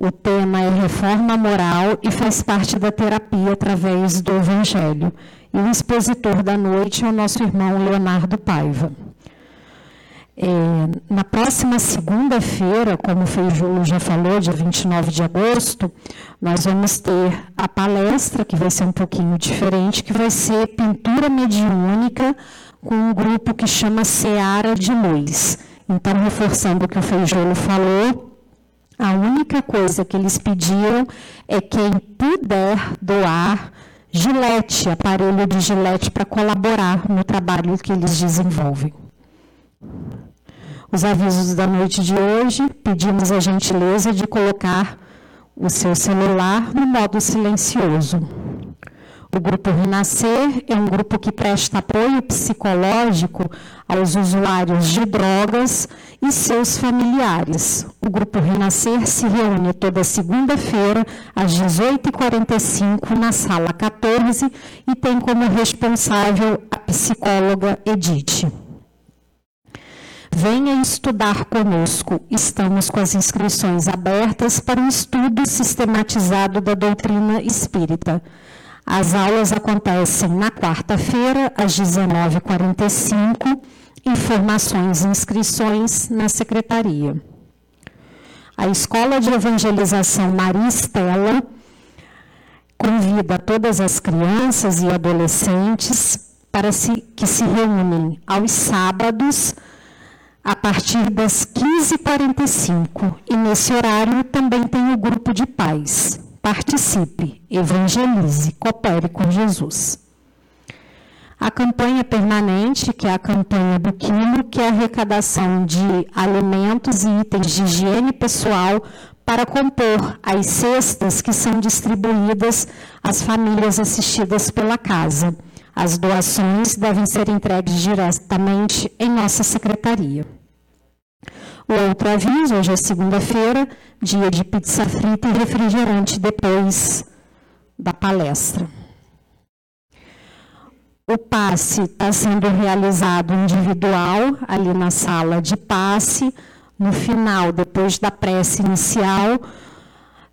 O tema é reforma moral e faz parte da terapia através do Evangelho. E o expositor da noite é o nosso irmão Leonardo Paiva. É, na próxima segunda-feira, como o Feijulo já falou, dia 29 de agosto, nós vamos ter a palestra, que vai ser um pouquinho diferente, que vai ser pintura mediúnica com um grupo que chama Seara de Luz. Então, reforçando o que o Feijolo falou, a única coisa que eles pediram é quem puder doar gilete, aparelho de gilete, para colaborar no trabalho que eles desenvolvem. Os avisos da noite de hoje, pedimos a gentileza de colocar o seu celular no modo silencioso. O grupo Renascer é um grupo que presta apoio psicológico aos usuários de drogas e seus familiares. O grupo Renascer se reúne toda segunda-feira, às 18h45, na sala 14 e tem como responsável a psicóloga Edith. Venha estudar conosco. Estamos com as inscrições abertas para um estudo sistematizado da doutrina espírita. As aulas acontecem na quarta-feira, às 19h45. Informações e inscrições na secretaria. A Escola de Evangelização Maristela convida todas as crianças e adolescentes para se, que se reúnem aos sábados a partir das 15h45. E nesse horário também tem o grupo de pais. Participe, evangelize, coopere com Jesus. A campanha permanente, que é a campanha do quilo, que é a arrecadação de alimentos e itens de higiene pessoal para compor as cestas que são distribuídas às famílias assistidas pela casa. As doações devem ser entregues diretamente em nossa secretaria. Outro aviso, hoje é segunda-feira, dia de pizza frita e refrigerante depois da palestra. O passe está sendo realizado individual, ali na sala de passe. No final, depois da prece inicial,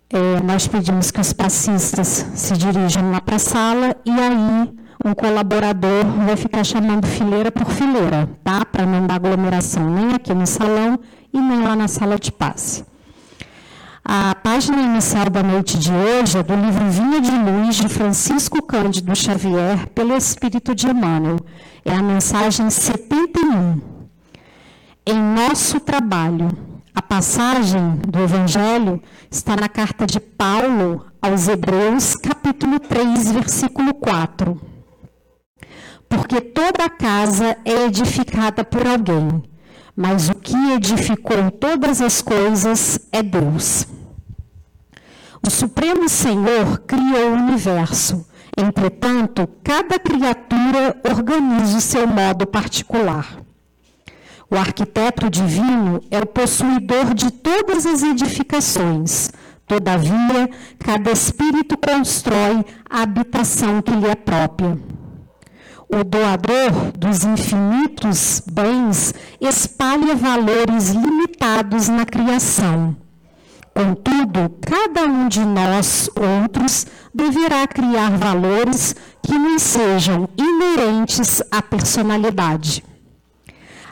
é, nós pedimos que os passistas se dirijam lá para a sala e aí um colaborador vai ficar chamando fileira por fileira, tá? Para não dar aglomeração nem aqui no salão e nem lá na sala de passe. A página inicial da noite de hoje é do livro Vinha de Luz, de Francisco Cândido Xavier, pelo Espírito de Emmanuel. É a mensagem 71. Em nosso trabalho. A passagem do Evangelho está na carta de Paulo aos Hebreus, capítulo 3, versículo 4. Porque toda casa é edificada por alguém mas o que edificou todas as coisas é Deus. O Supremo Senhor criou o universo. Entretanto, cada criatura organiza o seu modo particular. O arquiteto divino é o possuidor de todas as edificações. Todavia, cada espírito constrói a habitação que lhe é própria. O doador dos infinitos bens espalha valores limitados na criação. Contudo, cada um de nós outros deverá criar valores que nos sejam inerentes à personalidade.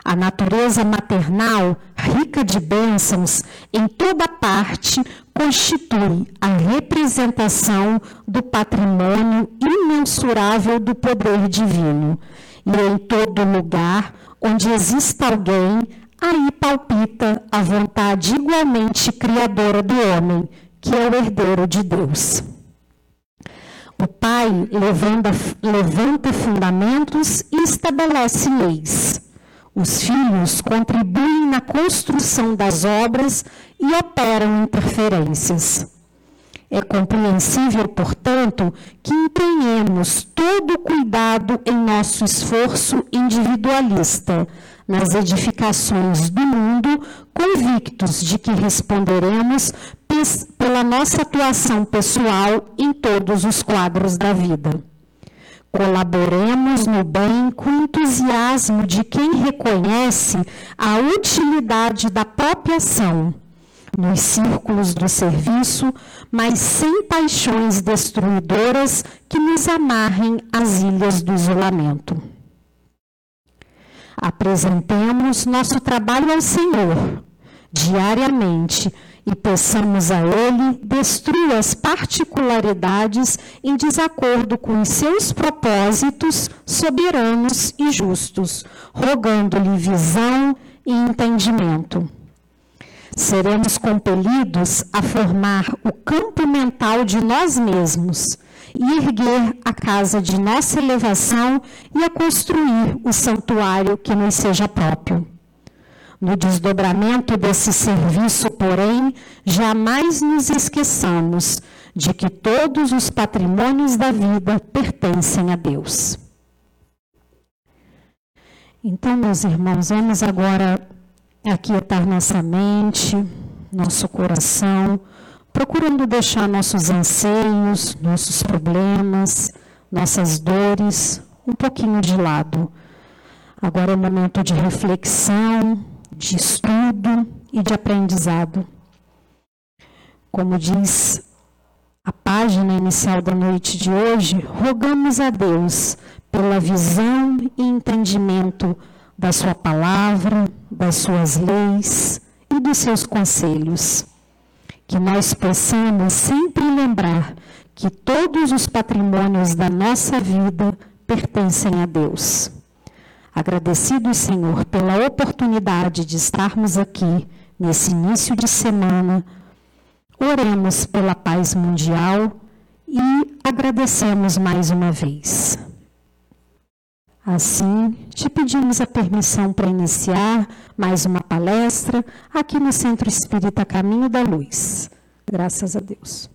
A natureza maternal, rica de bênçãos, em toda parte, constitui a representação do patrimônio imensurável do poder divino. E em todo lugar onde exista alguém, aí palpita a vontade igualmente criadora do homem, que é o herdeiro de Deus. O Pai levanta, levanta fundamentos e estabelece leis. Os filhos contribuem na construção das obras e operam interferências. É compreensível, portanto, que empenhemos todo o cuidado em nosso esforço individualista nas edificações do mundo, convictos de que responderemos pela nossa atuação pessoal em todos os quadros da vida. Colaboremos no bem com entusiasmo de quem reconhece a utilidade da própria ação. nos círculos do serviço, mas sem paixões destruidoras que nos amarrem às ilhas do isolamento. Apresentemos nosso trabalho ao Senhor diariamente e peçamos a Ele destrua as particularidades em desacordo com os seus propósitos soberanos e justos, rogando-lhe visão e entendimento. Seremos compelidos a formar o campo mental de nós mesmos e erguer a casa de nossa elevação e a construir o santuário que nos seja próprio. No desdobramento desse serviço, porém, jamais nos esqueçamos de que todos os patrimônios da vida pertencem a Deus. Então, meus irmãos, vamos agora aquietar nossa mente, nosso coração, procurando deixar nossos anseios, nossos problemas, nossas dores um pouquinho de lado. Agora é o momento de reflexão, de estudo e de aprendizado. Como diz a página inicial da noite de hoje, rogamos a Deus pela visão e entendimento da Sua palavra, das Suas leis e dos seus conselhos. Que nós possamos sempre lembrar que todos os patrimônios da nossa vida pertencem a Deus. Agradecidos, Senhor, pela oportunidade de estarmos aqui nesse início de semana, oremos pela paz mundial e agradecemos mais uma vez. Assim, te pedimos a permissão para iniciar mais uma palestra aqui no Centro Espírita Caminho da Luz. Graças a Deus.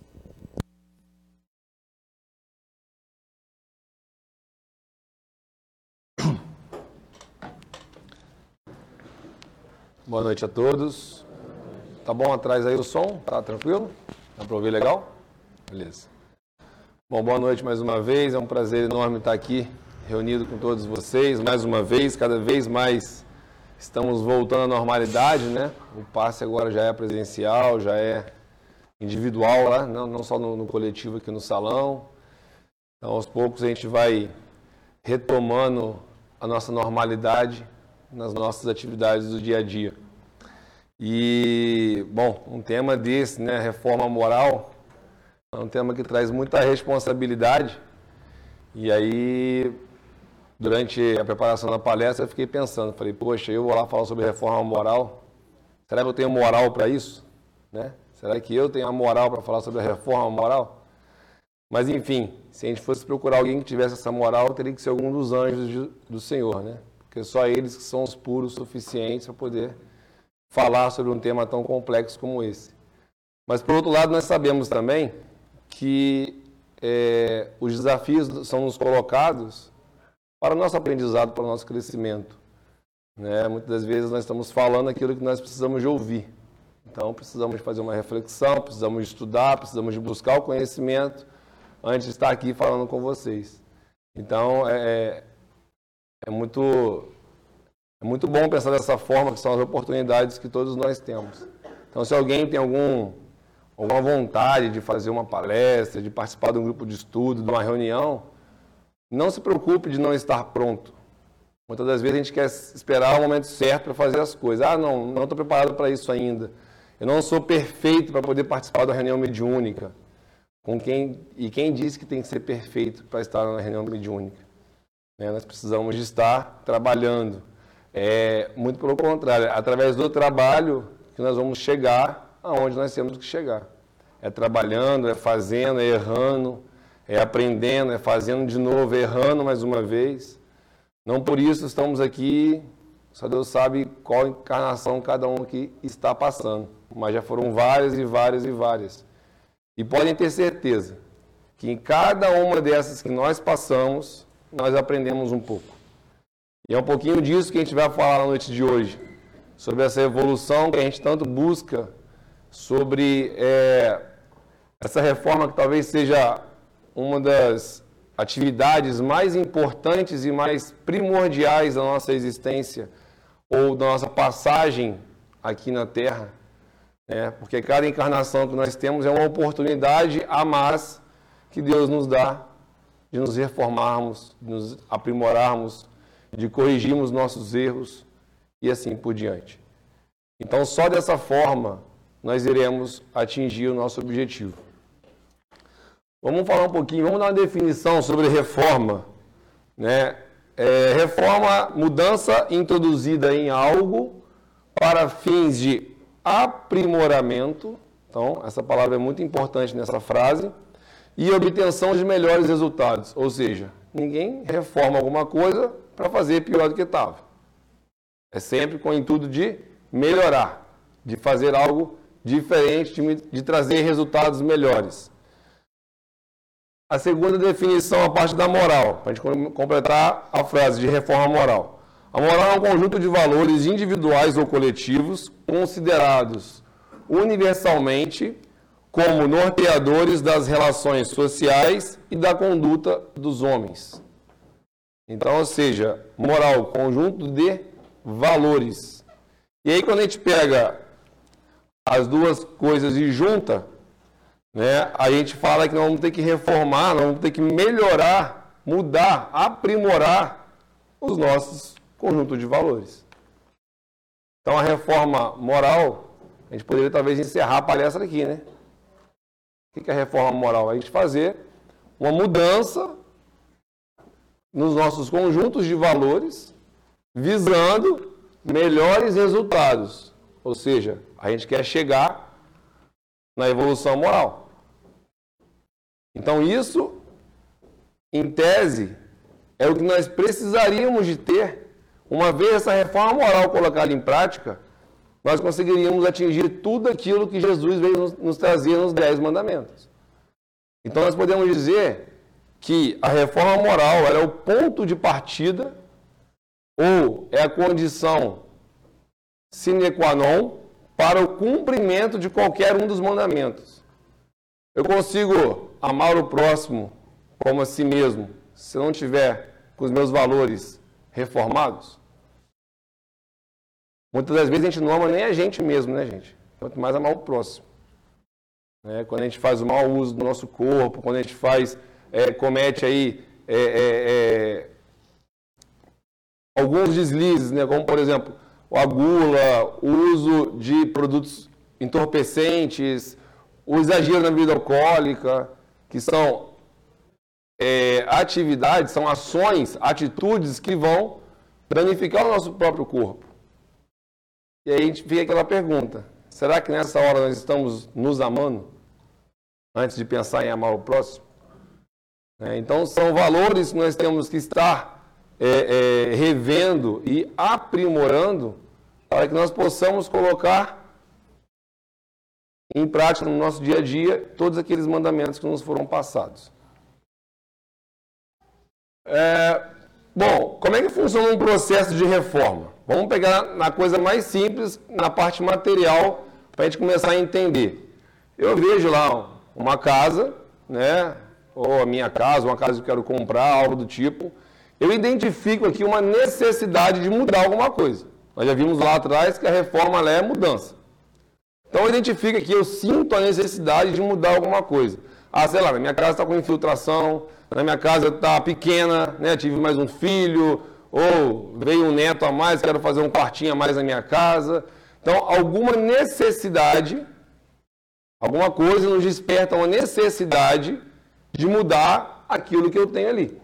Boa noite a todos. Tá bom atrás aí o som? Tá tranquilo? Dá para ouvir legal? Beleza. Bom, boa noite mais uma vez. É um prazer enorme estar aqui reunido com todos vocês mais uma vez. Cada vez mais estamos voltando à normalidade, né? O passe agora já é presencial, já é individual lá, não, não só no, no coletivo aqui no salão. Então, aos poucos a gente vai retomando a nossa normalidade nas nossas atividades do dia a dia. E, bom, um tema desse, né, reforma moral, é um tema que traz muita responsabilidade. E aí, durante a preparação da palestra, eu fiquei pensando, falei, poxa, eu vou lá falar sobre reforma moral, será que eu tenho moral para isso? Né? Será que eu tenho a moral para falar sobre a reforma moral? Mas, enfim, se a gente fosse procurar alguém que tivesse essa moral, teria que ser algum dos anjos do Senhor, né? Porque só eles que são os puros suficientes para poder falar sobre um tema tão complexo como esse. Mas, por outro lado, nós sabemos também que é, os desafios são nos colocados para o nosso aprendizado, para o nosso crescimento. Né? Muitas das vezes nós estamos falando aquilo que nós precisamos de ouvir. Então, precisamos de fazer uma reflexão, precisamos de estudar, precisamos de buscar o conhecimento antes de estar aqui falando com vocês. Então, é, é muito, é muito bom pensar dessa forma, que são as oportunidades que todos nós temos. Então, se alguém tem algum, alguma vontade de fazer uma palestra, de participar de um grupo de estudo, de uma reunião, não se preocupe de não estar pronto. Muitas das vezes a gente quer esperar o momento certo para fazer as coisas. Ah, não, não estou preparado para isso ainda. Eu não sou perfeito para poder participar da reunião mediúnica. Com quem, e quem disse que tem que ser perfeito para estar na reunião mediúnica? Né? Nós precisamos de estar trabalhando. É, muito pelo contrário, é através do trabalho que nós vamos chegar aonde nós temos que chegar. É trabalhando, é fazendo, é errando, é aprendendo, é fazendo de novo, é errando mais uma vez. Não por isso estamos aqui, só Deus sabe qual encarnação cada um aqui está passando. Mas já foram várias e várias e várias. E podem ter certeza que em cada uma dessas que nós passamos, nós aprendemos um pouco. E é um pouquinho disso que a gente vai falar na noite de hoje, sobre essa evolução que a gente tanto busca, sobre é, essa reforma que talvez seja uma das atividades mais importantes e mais primordiais da nossa existência ou da nossa passagem aqui na Terra. Né? Porque cada encarnação que nós temos é uma oportunidade a mais que Deus nos dá de nos reformarmos, de nos aprimorarmos, de corrigirmos nossos erros e assim por diante. Então, só dessa forma nós iremos atingir o nosso objetivo. Vamos falar um pouquinho, vamos dar uma definição sobre reforma. Né? É, reforma, mudança introduzida em algo para fins de aprimoramento. Então, essa palavra é muito importante nessa frase. E obtenção de melhores resultados. Ou seja, ninguém reforma alguma coisa para fazer pior do que estava. É sempre com o intuito de melhorar, de fazer algo diferente, de, de trazer resultados melhores. A segunda definição, a parte da moral, para a gente completar a frase de reforma moral. A moral é um conjunto de valores individuais ou coletivos considerados universalmente como norteadores das relações sociais e da conduta dos homens. Então, ou seja, moral, conjunto de valores. E aí, quando a gente pega as duas coisas e junta, né, a gente fala que nós vamos ter que reformar, nós vamos ter que melhorar, mudar, aprimorar os nossos conjuntos de valores. Então, a reforma moral, a gente poderia talvez encerrar a palestra aqui, né? O que a reforma moral? A gente fazer uma mudança nos nossos conjuntos de valores, visando melhores resultados. Ou seja, a gente quer chegar na evolução moral. Então, isso, em tese, é o que nós precisaríamos de ter. Uma vez essa reforma moral colocada em prática, nós conseguiríamos atingir tudo aquilo que Jesus veio nos, nos trazer nos Dez Mandamentos. Então, nós podemos dizer que a reforma moral é o ponto de partida ou é a condição sine qua non para o cumprimento de qualquer um dos mandamentos. Eu consigo amar o próximo como a si mesmo se não tiver com os meus valores reformados? Muitas das vezes a gente não ama nem a gente mesmo, né, gente? Quanto mais amar o próximo. Né? Quando a gente faz o mau uso do nosso corpo, quando a gente faz é, comete aí é, é, é, alguns deslizes, né, como por exemplo a gula, o uso de produtos entorpecentes, o exagero na bebida alcoólica, que são é, atividades, são ações, atitudes que vão danificar o nosso próprio corpo. E aí a gente fica aquela pergunta: será que nessa hora nós estamos nos amando antes de pensar em amar o próximo? É, então, são valores que nós temos que estar é, é, revendo e aprimorando para que nós possamos colocar em prática no nosso dia a dia todos aqueles mandamentos que nos foram passados. É, bom, como é que funciona um processo de reforma? Vamos pegar na coisa mais simples, na parte material, para a gente começar a entender. Eu vejo lá uma casa, né? ou a minha casa, uma casa que eu quero comprar, algo do tipo, eu identifico aqui uma necessidade de mudar alguma coisa. Nós já vimos lá atrás que a reforma é mudança. Então eu identifico aqui, eu sinto a necessidade de mudar alguma coisa. Ah, sei lá, minha casa está com infiltração, na minha casa está pequena, né? tive mais um filho, ou veio um neto a mais, quero fazer um quartinho a mais na minha casa. Então, alguma necessidade, alguma coisa nos desperta uma necessidade de mudar aquilo que eu tenho ali.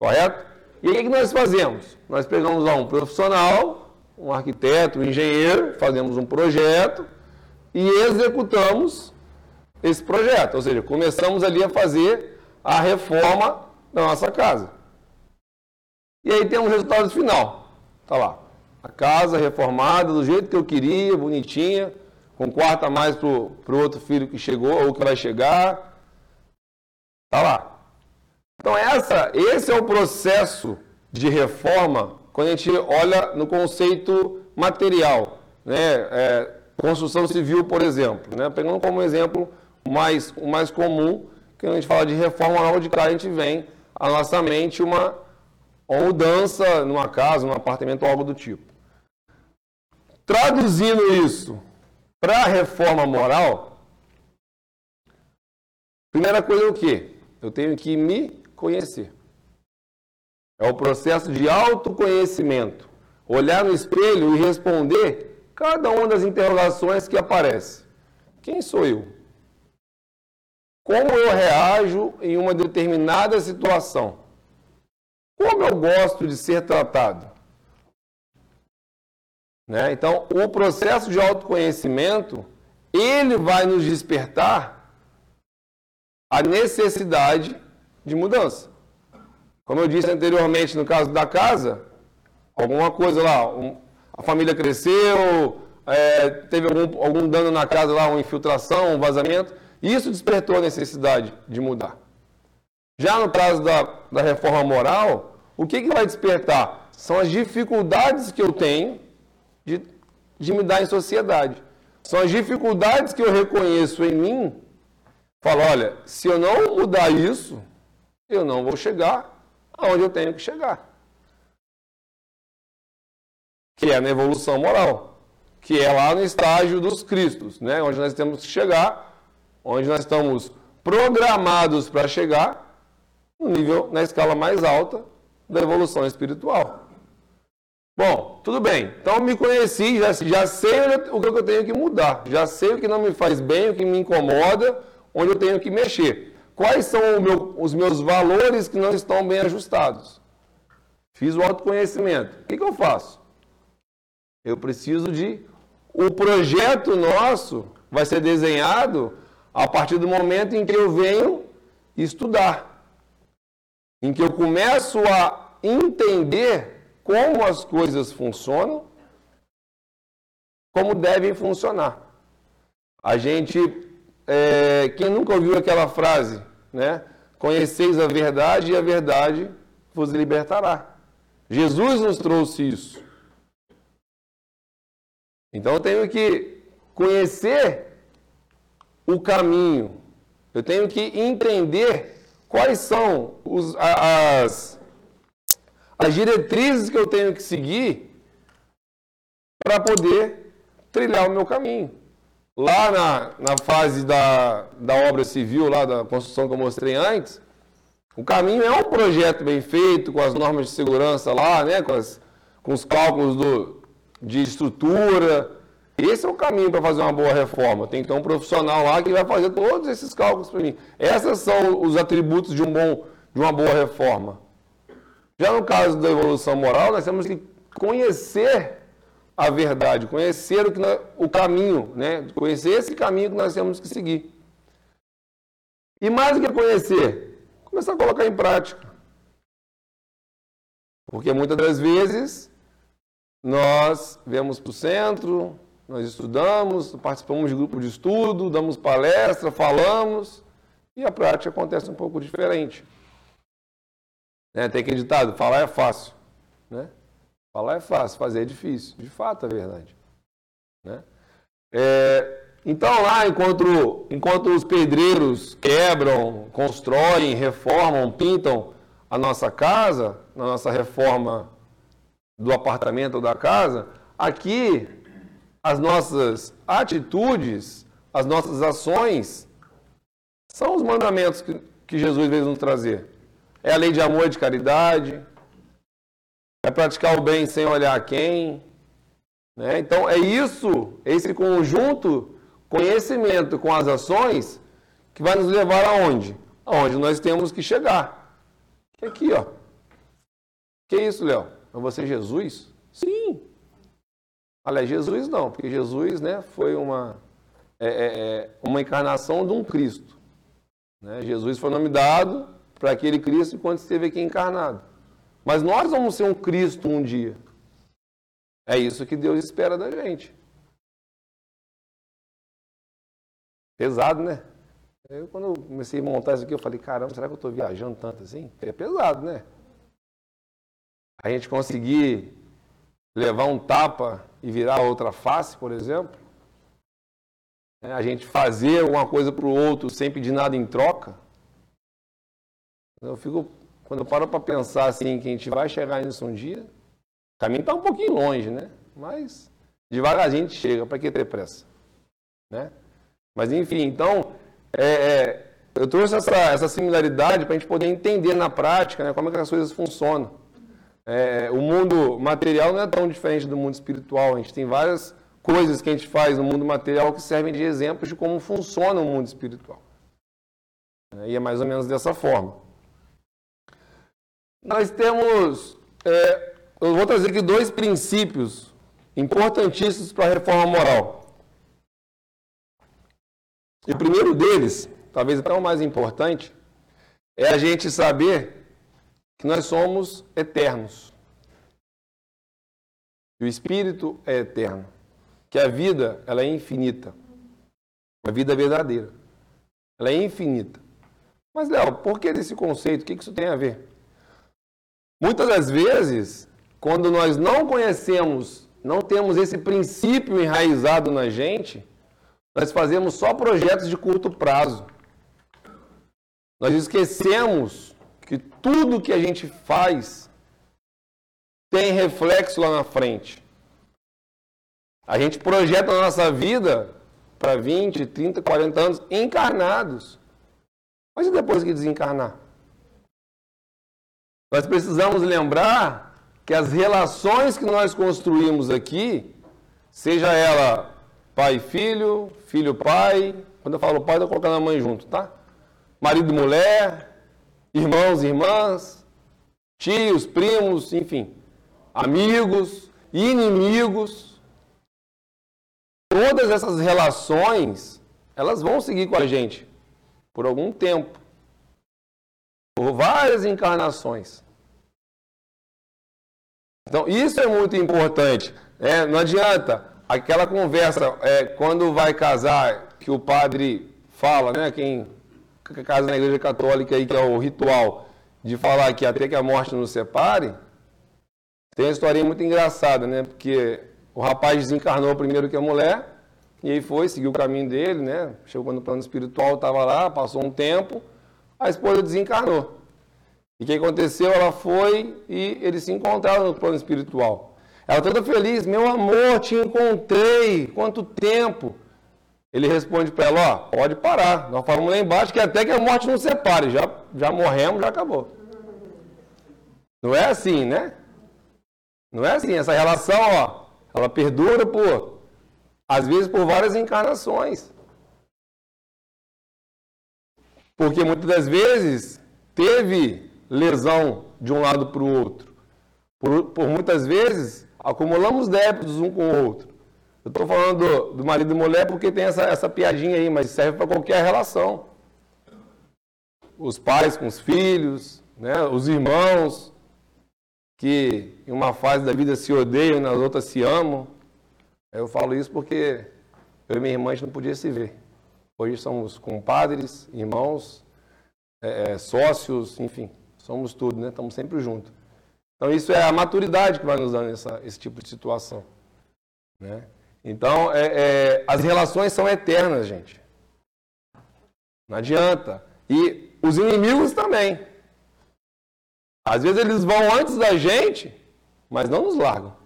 Correto? E o que nós fazemos? Nós pegamos lá um profissional, um arquiteto, um engenheiro, fazemos um projeto e executamos esse projeto. Ou seja, começamos ali a fazer a reforma da nossa casa. E aí tem um resultado final. Está lá. A casa reformada do jeito que eu queria, bonitinha, com quarto a mais para o outro filho que chegou ou que vai chegar Está lá. Então, essa, esse é o processo de reforma quando a gente olha no conceito material. Né? É, construção civil, por exemplo. Né? Pegando como exemplo mais, o mais comum, que a gente fala de reforma, cá a gente vem à nossa mente uma, uma mudança numa casa, num apartamento, algo do tipo. Traduzindo isso Para a reforma moral, primeira coisa é o quê? Eu tenho que me conhecer. É o processo de autoconhecimento. Olhar no espelho e responder cada uma das interrogações que aparecem. Quem sou eu? Como eu reajo em uma determinada situação? Como eu gosto de ser tratado? Né? Então, o processo de autoconhecimento, ele vai nos despertar a necessidade de mudança. Como eu disse anteriormente, no caso da casa, alguma coisa lá, um, a família cresceu, é, teve algum, algum dano na casa lá, uma infiltração, um vazamento, isso despertou a necessidade de mudar. Já no caso da, da reforma moral, o que, que vai despertar? São as dificuldades que eu tenho de, de me dar em sociedade. São as dificuldades que eu reconheço em mim. Falo, olha, se eu não mudar isso, eu não vou chegar aonde eu tenho que chegar. Que é na evolução moral. Que é lá no estágio dos Cristos, né? onde nós temos que chegar, onde nós estamos programados para chegar no nível, na escala mais alta da evolução espiritual. Bom, tudo bem. Então me conheci, já, já sei o que eu tenho que mudar, já sei o que não me faz bem, o que me incomoda, onde eu tenho que mexer. Quais são meu, os meus valores que não estão bem ajustados? Fiz o autoconhecimento. O que, que eu faço? Eu preciso de. O projeto nosso vai ser desenhado a partir do momento em que eu venho estudar, em que eu começo a entender como as coisas funcionam, como devem funcionar. A gente é, quem nunca ouviu aquela frase, né? Conheceis a verdade e a verdade vos libertará. Jesus nos trouxe isso. Então eu tenho que conhecer o caminho. Eu tenho que entender quais são os, as, as diretrizes que eu tenho que seguir para poder trilhar o meu caminho. Lá na, na fase da, da obra civil, lá da construção que eu mostrei antes, o caminho é um projeto bem feito, com as normas de segurança lá, né, com, as, com os cálculos do, de estrutura. Esse é o caminho para fazer uma boa reforma. Tem que ter um profissional lá que vai fazer todos esses cálculos para mim. Esses são os atributos de, um bom, de uma boa reforma. Já no caso da evolução moral, nós temos que conhecer a verdade, conhecer o, que nós, o caminho, né? conhecer esse caminho que nós temos que seguir. E mais do que conhecer, começar a colocar em prática. Porque muitas das vezes nós vemos para o centro, nós estudamos, participamos de grupo de estudo, damos palestra, falamos, e a prática acontece um pouco diferente. Né? Tem aquele ditado, falar é fácil. Né? Falar é fácil, fazer é difícil. De fato, é verdade. Né? É, então, lá, enquanto, enquanto os pedreiros quebram, constroem, reformam, pintam a nossa casa, na nossa reforma do apartamento ou da casa, aqui as nossas atitudes, as nossas ações são os mandamentos que, que Jesus veio nos trazer. É a lei de amor e de caridade, é praticar o bem sem olhar quem. Né? Então, é isso, esse conjunto, conhecimento com as ações, que vai nos levar aonde? Aonde nós temos que chegar. Aqui, ó. Que isso, Léo? É você Jesus? Sim. Aliás, Jesus não, porque Jesus né, foi uma, é, é, é uma encarnação de um Cristo. Né? Jesus foi nome dado para aquele Cristo enquanto esteve aqui encarnado. Mas nós vamos ser um Cristo um dia. É isso que Deus espera da gente. Pesado, né? Eu, quando eu comecei a montar isso aqui, eu falei, caramba, será que eu estou viajando tanto assim? É pesado, né? A gente conseguir levar um tapa e virar outra face, por exemplo. É, a gente fazer alguma coisa para o outro sem pedir nada em troca. Eu fico quando eu paro para pensar assim que a gente vai chegar nisso um dia, o caminho está um pouquinho longe, né? Mas devagarzinho a gente chega, para que ter pressa? Né? Mas enfim, então, é, é, eu trouxe essa, essa similaridade para a gente poder entender na prática né, como é que as coisas funcionam. É, o mundo material não é tão diferente do mundo espiritual. A gente tem várias coisas que a gente faz no mundo material que servem de exemplos de como funciona o mundo espiritual. É, e é mais ou menos dessa forma. Nós temos, é, eu vou trazer aqui dois princípios importantíssimos para a reforma moral. E o primeiro deles, talvez até o mais importante, é a gente saber que nós somos eternos. Que o espírito é eterno, que a vida ela é infinita. A vida é verdadeira. Ela é infinita. Mas, Léo, por que desse conceito? O que isso tem a ver? Muitas das vezes, quando nós não conhecemos, não temos esse princípio enraizado na gente, nós fazemos só projetos de curto prazo. Nós esquecemos que tudo que a gente faz tem reflexo lá na frente. A gente projeta a nossa vida para 20, 30, 40 anos encarnados. Mas e depois que desencarnar? Nós precisamos lembrar que as relações que nós construímos aqui, seja ela pai filho, filho pai, quando eu falo pai, eu estou colocando a mãe junto, tá? Marido mulher, irmãos e irmãs, tios, primos, enfim, amigos, inimigos. Todas essas relações, elas vão seguir com a gente por algum tempo, por várias encarnações. Então, isso é muito importante. É, não adianta aquela conversa, é, quando vai casar, que o padre fala, né? Quem casa na igreja católica aí, que é o ritual de falar que até que a morte nos separe, tem uma historinha muito engraçada, né? Porque o rapaz desencarnou primeiro que a mulher, e aí foi, seguiu o caminho dele, né? Chegou no plano espiritual, estava lá, passou um tempo, a esposa desencarnou. E o que aconteceu? Ela foi e eles se encontraram no plano espiritual. Ela toda feliz, meu amor, te encontrei, quanto tempo? Ele responde para ela, ó, pode parar. Nós falamos lá embaixo que até que a morte não separe. Já, já morremos, já acabou. Não é assim, né? Não é assim. Essa relação, ó, ela perdura por, às vezes, por várias encarnações. Porque muitas das vezes teve lesão de um lado para o outro. Por, por muitas vezes acumulamos débitos um com o outro. Eu estou falando do, do, marido e mulher porque tem essa, essa piadinha aí, mas serve para qualquer relação. Os pais com os filhos, né? os irmãos, que em uma fase da vida se odeiam, nas outras se amam. Eu falo isso porque eu e minha irmã a gente não podia se ver. Hoje somos compadres, irmãos, é, é, sócios, enfim, somos tudo, né? Estamos sempre juntos. Então isso é a maturidade que vai nos dando essa, esse tipo de situação. Né? Então, é, é, as relações são eternas, gente. Não adianta. E os inimigos também. Às vezes eles vão antes da gente, mas não nos largam.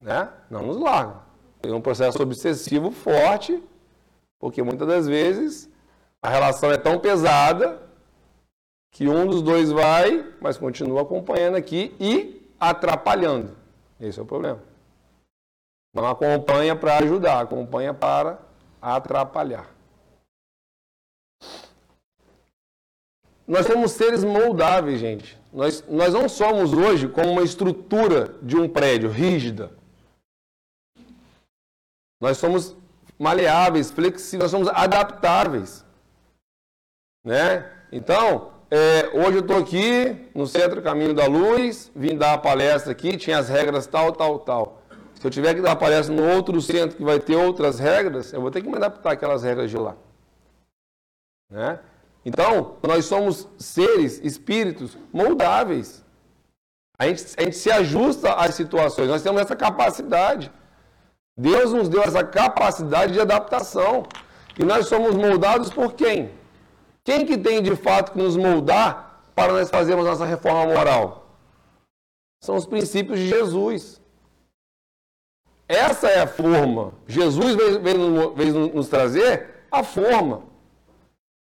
Né? Não nos largam. Tem um processo obsessivo forte, porque muitas das vezes a relação é tão pesada que um dos dois vai, mas continua acompanhando aqui e atrapalhando. Esse é o problema. Não acompanha para ajudar, acompanha para atrapalhar. Nós somos seres moldáveis, gente. Nós, nós não somos hoje como uma estrutura de um prédio rígida. Nós somos maleáveis, flexíveis, nós somos adaptáveis. Né? Então, é, hoje eu estou aqui no Centro Caminho da Luz, vim dar a palestra aqui, tinha as regras tal, tal, tal. Se eu tiver que dar a palestra no outro centro que vai ter outras regras, eu vou ter que me adaptar àquelas regras de lá. Né? Então, nós somos seres, espíritos moldáveis. A gente, a gente se ajusta às situações, nós temos essa capacidade. Deus nos deu essa capacidade de adaptação. E nós somos moldados por quem? Quem que tem de fato que nos moldar para nós fazermos nossa reforma moral? São os princípios de Jesus. essa é a forma. Jesus veio, veio, nos trazer a forma.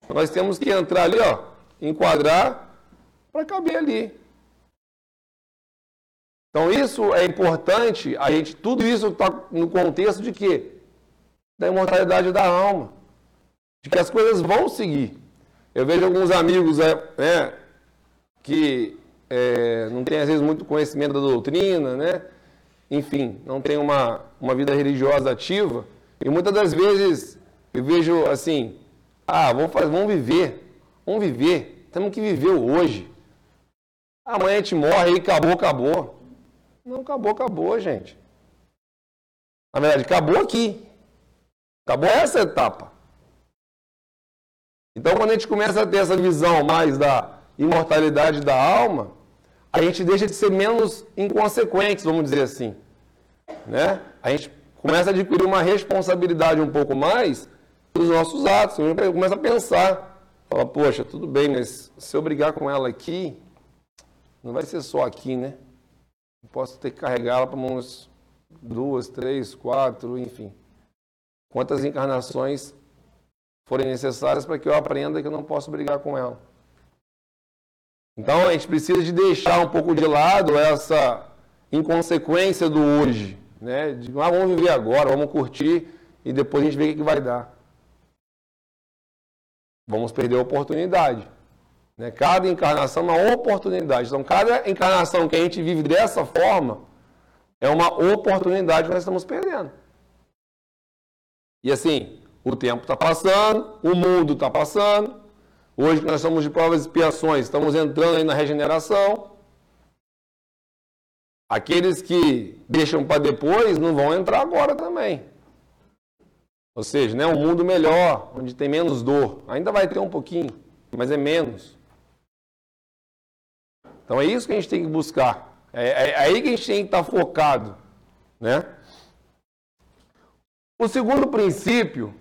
Nós temos que entrar ali, ó, enquadrar para caber ali. Então isso é importante, a gente, tudo isso está no contexto de quê? Da imortalidade da alma. De que as coisas vão seguir. Eu vejo alguns amigos é, né, que é, não têm às vezes muito conhecimento da doutrina, né? enfim, não tem uma, uma vida religiosa ativa, e muitas das vezes eu vejo assim, ah, vamos, fazer, vamos viver, vamos viver, temos que viver hoje. Amanhã a gente morre e acabou, acabou. Não acabou, acabou, gente. Na verdade, acabou aqui. Acabou essa etapa. Então, quando a gente começa a ter essa visão mais da imortalidade da alma, a gente deixa de ser menos inconsequentes, vamos dizer assim. Né? A gente começa a adquirir uma responsabilidade um pouco mais dos nossos atos. A gente começa a pensar. Fala, poxa, tudo bem, mas se eu brigar com ela aqui, não vai ser só aqui, né? posso ter que carregá-la para umas duas, três, quatro, enfim. Quantas encarnações forem necessárias para que eu aprenda que eu não posso brigar com ela. Então a gente precisa de deixar um pouco de lado essa inconsequência do hoje, né? De, ah, vamos viver agora, vamos curtir e depois a gente vê o que vai dar. Vamos perder a oportunidade. Né? Cada encarnação é uma oportunidade. Então, cada encarnação que a gente vive dessa forma é uma oportunidade que nós estamos perdendo. E assim, o tempo está passando, o mundo está passando. Hoje nós estamos de provas e expiações, estamos entrando aí na regeneração. Aqueles que deixam para depois não vão entrar agora também. Ou seja, né, um mundo melhor, onde tem menos dor. Ainda vai ter um pouquinho, mas é menos. Então é isso que a gente tem que buscar. É, é, é aí que a gente tem que estar focado. Né? O segundo princípio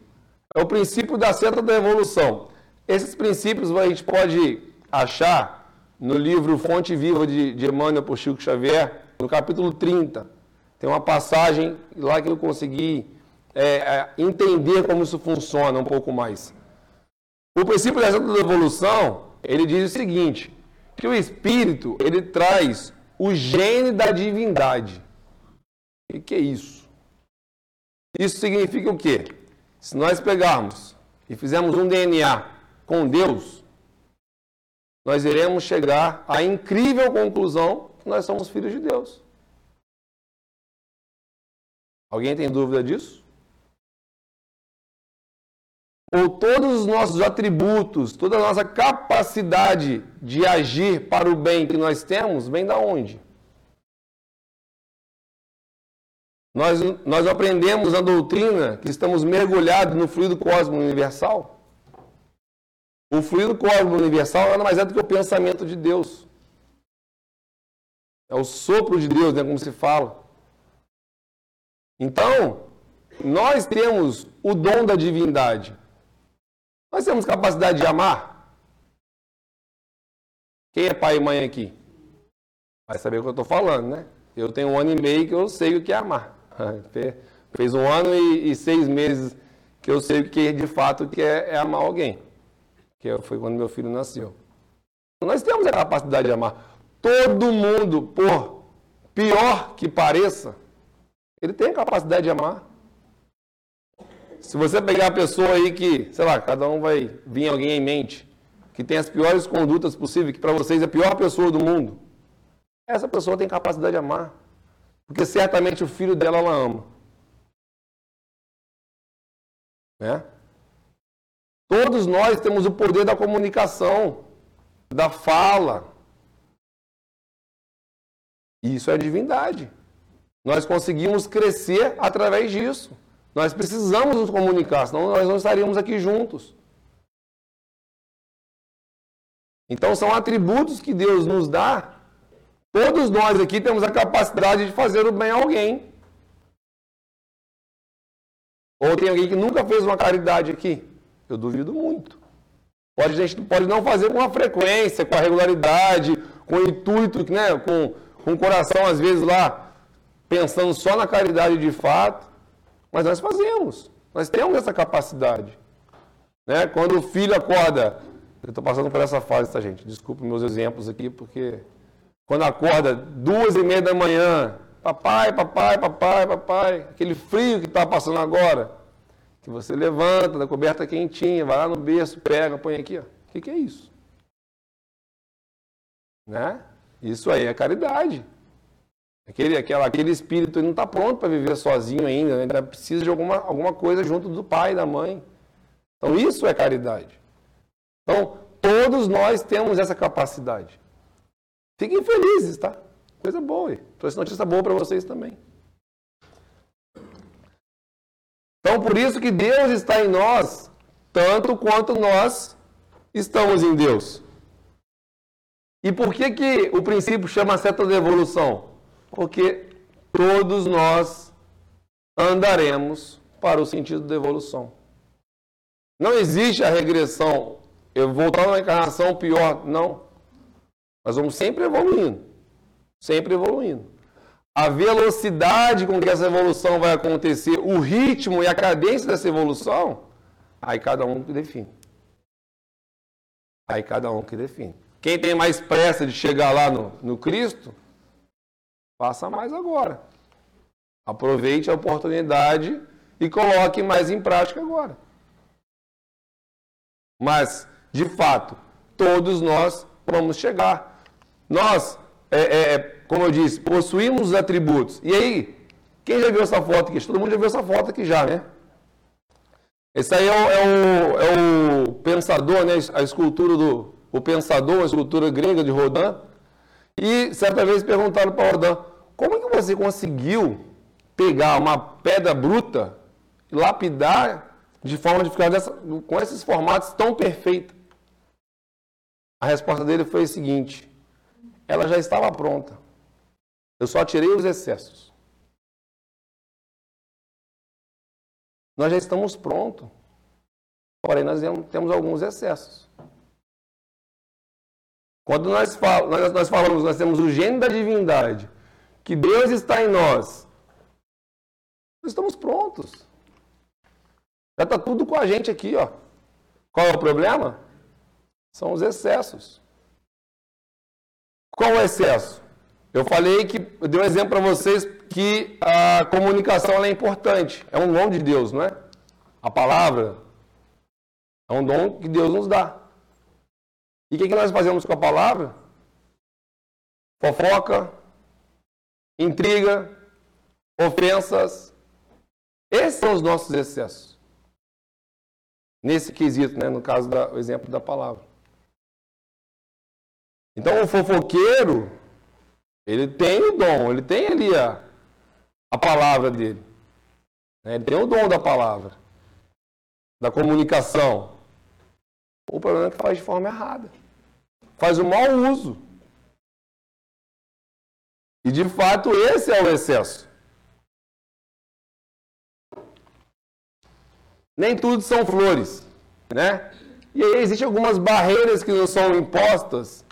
é o princípio da seta da evolução. Esses princípios a gente pode achar no livro Fonte Viva de, de Emmanuel por Chico Xavier, no capítulo 30. Tem uma passagem lá que eu consegui é, é, entender como isso funciona um pouco mais. O princípio da seta da evolução, ele diz o seguinte, que o Espírito, ele traz o gene da divindade. O que é isso? Isso significa o quê? Se nós pegarmos e fizermos um DNA com Deus, nós iremos chegar à incrível conclusão que nós somos filhos de Deus. Alguém tem dúvida disso? ou todos os nossos atributos, toda a nossa capacidade de agir para o bem que nós temos, vem da onde? Nós, nós aprendemos na doutrina que estamos mergulhados no fluido cósmico universal. O fluido cósmico universal nada mais é do que o pensamento de Deus. É o sopro de Deus, né, como se fala. Então, nós temos o dom da divindade. Nós temos capacidade de amar? Quem é pai e mãe aqui? Vai saber o que eu estou falando, né? Eu tenho um ano e meio que eu sei o que é amar. Fez um ano e, e seis meses que eu sei que de fato que é, é amar alguém. Que foi quando meu filho nasceu. Nós temos a capacidade de amar. Todo mundo, por pior que pareça, ele tem a capacidade de amar. Se você pegar a pessoa aí que, sei lá, cada um vai vir alguém em mente, que tem as piores condutas possíveis, que para vocês é a pior pessoa do mundo, essa pessoa tem capacidade de amar. Porque certamente o filho dela ela ama. Né? Todos nós temos o poder da comunicação, da fala. E isso é divindade. Nós conseguimos crescer através disso. Nós precisamos nos comunicar, senão nós não estaríamos aqui juntos. Então são atributos que Deus nos dá. Todos nós aqui temos a capacidade de fazer o bem a alguém. Ou tem alguém que nunca fez uma caridade aqui? Eu duvido muito. Pode, a gente pode não fazer com a frequência, com a regularidade, com o intuito, né, com, com o coração às vezes lá pensando só na caridade de fato, mas nós fazemos. Nós temos essa capacidade. Né? Quando o filho acorda, eu estou passando por essa fase, tá, gente? Desculpe meus exemplos aqui, porque quando acorda duas e meia da manhã, papai, papai, papai, papai, aquele frio que está passando agora, que você levanta da coberta quentinha, vai lá no berço, pega, põe aqui, ó. O que, que é isso? Né? Isso aí é caridade. Aquele, aquela, aquele espírito não está pronto para viver sozinho ainda, né? ainda precisa de alguma, alguma coisa junto do pai, da mãe. Então isso é caridade. Então todos nós temos essa capacidade. Fiquem felizes, tá? Coisa boa. Trouxe notícia boa para vocês também. Então por isso que Deus está em nós, tanto quanto nós estamos em Deus. E por que, que o princípio chama seta de evolução? Porque todos nós andaremos para o sentido da evolução. Não existe a regressão, eu voltar na encarnação pior, não. Nós vamos sempre evoluindo, sempre evoluindo. A velocidade com que essa evolução vai acontecer, o ritmo e a cadência dessa evolução, aí cada um que define. Aí cada um que define. Quem tem mais pressa de chegar lá no, no Cristo, Faça mais agora. Aproveite a oportunidade e coloque mais em prática agora. Mas, de fato, todos nós vamos chegar. Nós, é, é, é, como eu disse, possuímos os atributos. E aí, quem já viu essa foto aqui? Todo mundo já viu essa foto aqui já, né? Esse aí é o, é o, é o pensador, né? a escultura do o pensador, a escultura grega de Rodin. E certa vez perguntaram para Rodin, como é que você conseguiu pegar uma pedra bruta e lapidar de forma de ficar dessa, com esses formatos tão perfeitos? A resposta dele foi a seguinte: ela já estava pronta. Eu só tirei os excessos. Nós já estamos prontos. Porém, nós temos alguns excessos. Quando nós, falamos, nós falamos, nós temos o gênio da divindade que Deus está em nós, nós estamos prontos. Já está tudo com a gente aqui, ó. Qual é o problema? São os excessos. Qual o excesso? Eu falei que, eu dei um exemplo para vocês que a comunicação é importante. É um dom de Deus, não é? A palavra é um dom que Deus nos dá. E o que, que nós fazemos com a palavra? Fofoca, intriga, ofensas. Esses são os nossos excessos. Nesse quesito, né? no caso do exemplo da palavra. Então o fofoqueiro, ele tem o dom, ele tem ali a, a palavra dele. Né? Ele tem o dom da palavra, da comunicação. O problema é que faz de forma errada. Faz o mau uso. E de fato esse é o excesso. Nem tudo são flores, né? E aí existem algumas barreiras que nos são impostas,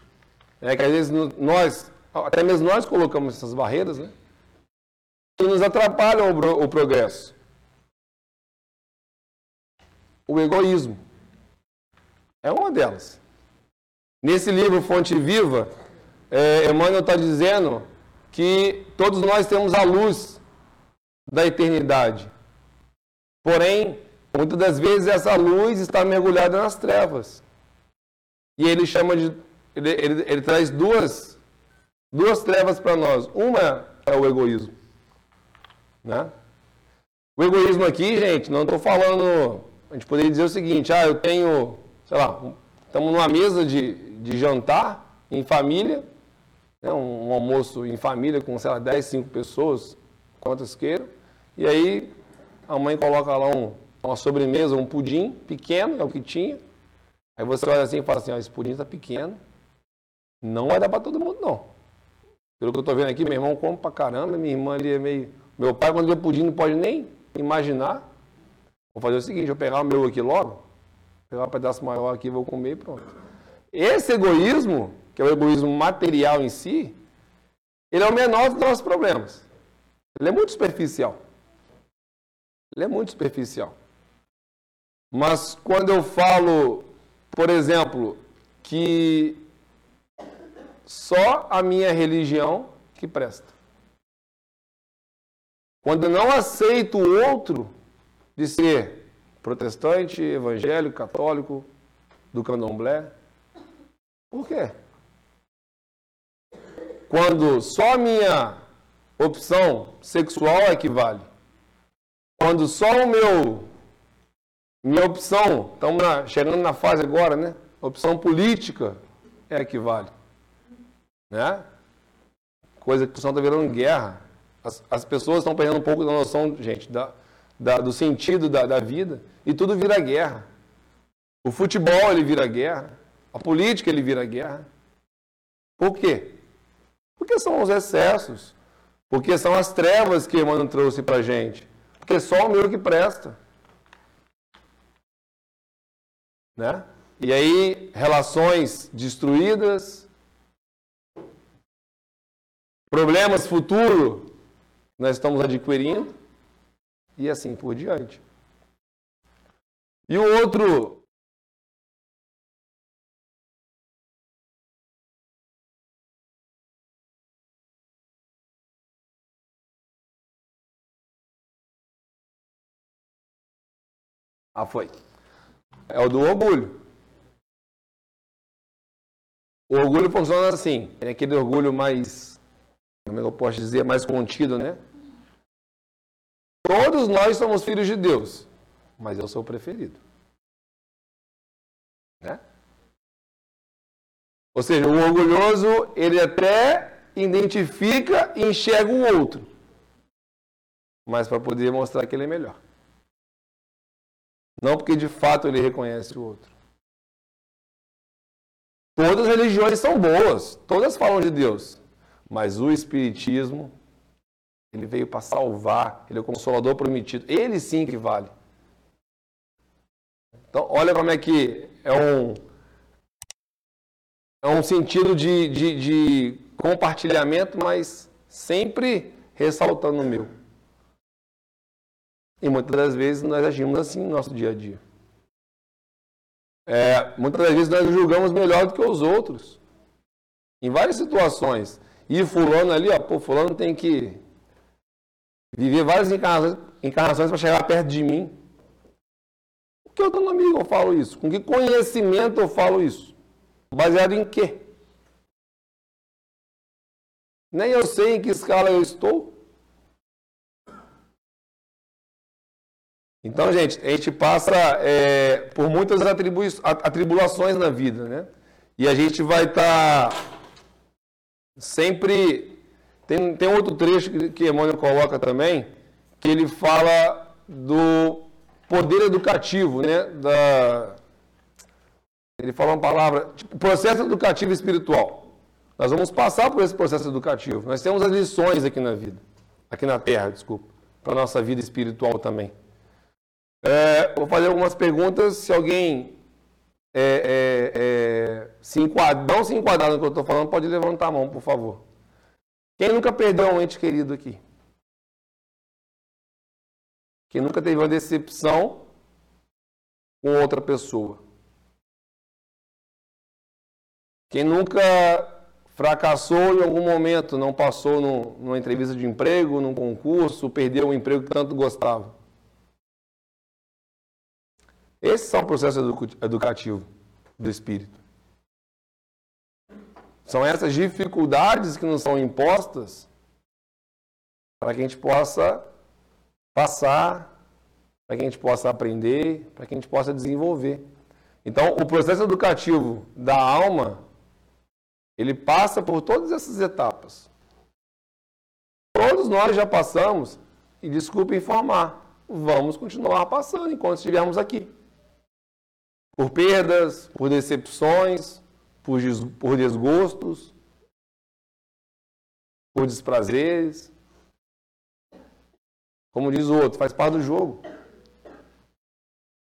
né, que às vezes nós, até mesmo nós colocamos essas barreiras, né? Que nos atrapalham o, o progresso. O egoísmo é uma delas. Nesse livro Fonte Viva, é, Emmanuel está dizendo que todos nós temos a luz da eternidade. Porém, muitas das vezes essa luz está mergulhada nas trevas. E ele chama de. Ele, ele, ele traz duas, duas trevas para nós. Uma é o egoísmo. Né? O egoísmo aqui, gente, não estou falando. A gente poderia dizer o seguinte: ah, eu tenho, sei lá, estamos numa mesa de, de jantar em família né, um, um, almoço em família com, sei lá, 10, 5 pessoas, quantas queiram, e aí a mãe coloca lá um, uma sobremesa, um pudim pequeno, é o que tinha, aí você olha assim e fala assim, ah, esse pudim está pequeno, não vai dar para todo mundo não. Pelo que eu estou vendo aqui, meu irmão come pra caramba, minha irmã ali é meio... Meu pai, quando vê pudim, não pode nem imaginar. Vou fazer o seguinte, vou pegar o meu aqui logo, pegar um pedaço maior aqui, vou comer e pronto. Esse egoísmo que é o egoísmo material em si, ele é o menor dos nossos problemas. Ele é muito superficial. Ele é muito superficial. Mas quando eu falo, por exemplo, que só a minha religião que presta. Quando eu não aceito o outro de ser protestante, evangélico, católico, do candomblé, por quê? Quando só a minha opção sexual é que vale. Quando só o meu minha opção, estamos chegando na fase agora, né? Opção política é a que vale. Né? Coisa que o está virando guerra. As, as pessoas estão perdendo um pouco da noção, gente, da, da, do sentido da, da vida, e tudo vira guerra. O futebol ele vira guerra, a política ele vira guerra. Por quê? Porque são os excessos, porque são as trevas que Emmanuel trouxe para a gente, porque só o meu que presta. Né? E aí, relações destruídas, problemas futuro nós estamos adquirindo, e assim por diante. E o outro Ah, foi. É o do orgulho. O orgulho funciona assim. É aquele orgulho mais, como é eu posso dizer, mais contido, né? Todos nós somos filhos de Deus, mas eu sou o preferido. Né? Ou seja, o orgulhoso, ele até identifica e enxerga o outro, mas para poder mostrar que ele é melhor. Não porque de fato ele reconhece o outro. Todas as religiões são boas, todas falam de Deus, mas o Espiritismo, ele veio para salvar, ele é o consolador prometido, ele sim que vale. Então, olha como é que é um, é um sentido de, de, de compartilhamento, mas sempre ressaltando o meu. E muitas das vezes nós agimos assim no nosso dia a dia. É, muitas das vezes nós julgamos melhor do que os outros. Em várias situações. E fulano ali, ó, pô, fulano tem que viver várias encarnações, encarnações para chegar perto de mim. O que amigo eu falo isso? Com que conhecimento eu falo isso? Baseado em quê? Nem eu sei em que escala eu estou. Então, gente, a gente passa é, por muitas atribulações na vida, né? E a gente vai estar tá sempre. Tem, tem outro trecho que, que Emmanuel coloca também, que ele fala do poder educativo, né? Da, ele fala uma palavra, tipo, processo educativo espiritual. Nós vamos passar por esse processo educativo. Nós temos as lições aqui na vida, aqui na Terra, desculpa, para a nossa vida espiritual também. É, vou fazer algumas perguntas. Se alguém é, é, é se enquadra, não se enquadrar no que eu estou falando, pode levantar a mão, por favor. Quem nunca perdeu um ente querido aqui? Quem nunca teve uma decepção com outra pessoa? Quem nunca fracassou em algum momento, não passou no, numa entrevista de emprego, num concurso, perdeu o emprego que tanto gostava? Esses são o processo educativo do espírito. São essas dificuldades que nos são impostas para que a gente possa passar, para que a gente possa aprender, para que a gente possa desenvolver. Então, o processo educativo da alma, ele passa por todas essas etapas. Todos nós já passamos, e desculpe informar, vamos continuar passando enquanto estivermos aqui por perdas, por decepções, por, por desgostos, por desprazeres. Como diz o outro, faz parte do jogo.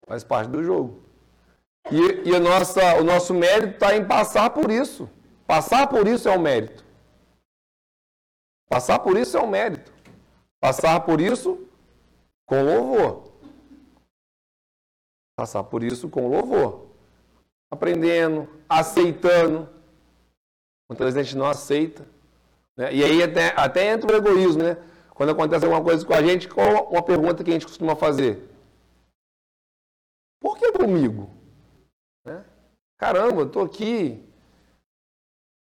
Faz parte do jogo. E, e nossa, o nosso mérito está em passar por isso. Passar por isso é um mérito. Passar por isso é um mérito. Passar por isso com louvor. Passar por isso com louvor. Aprendendo, aceitando. Muitas vezes a gente não aceita. Né? E aí até, até entra o egoísmo, né? Quando acontece alguma coisa com a gente, qual uma pergunta que a gente costuma fazer? Por que comigo? Né? Caramba, eu estou aqui.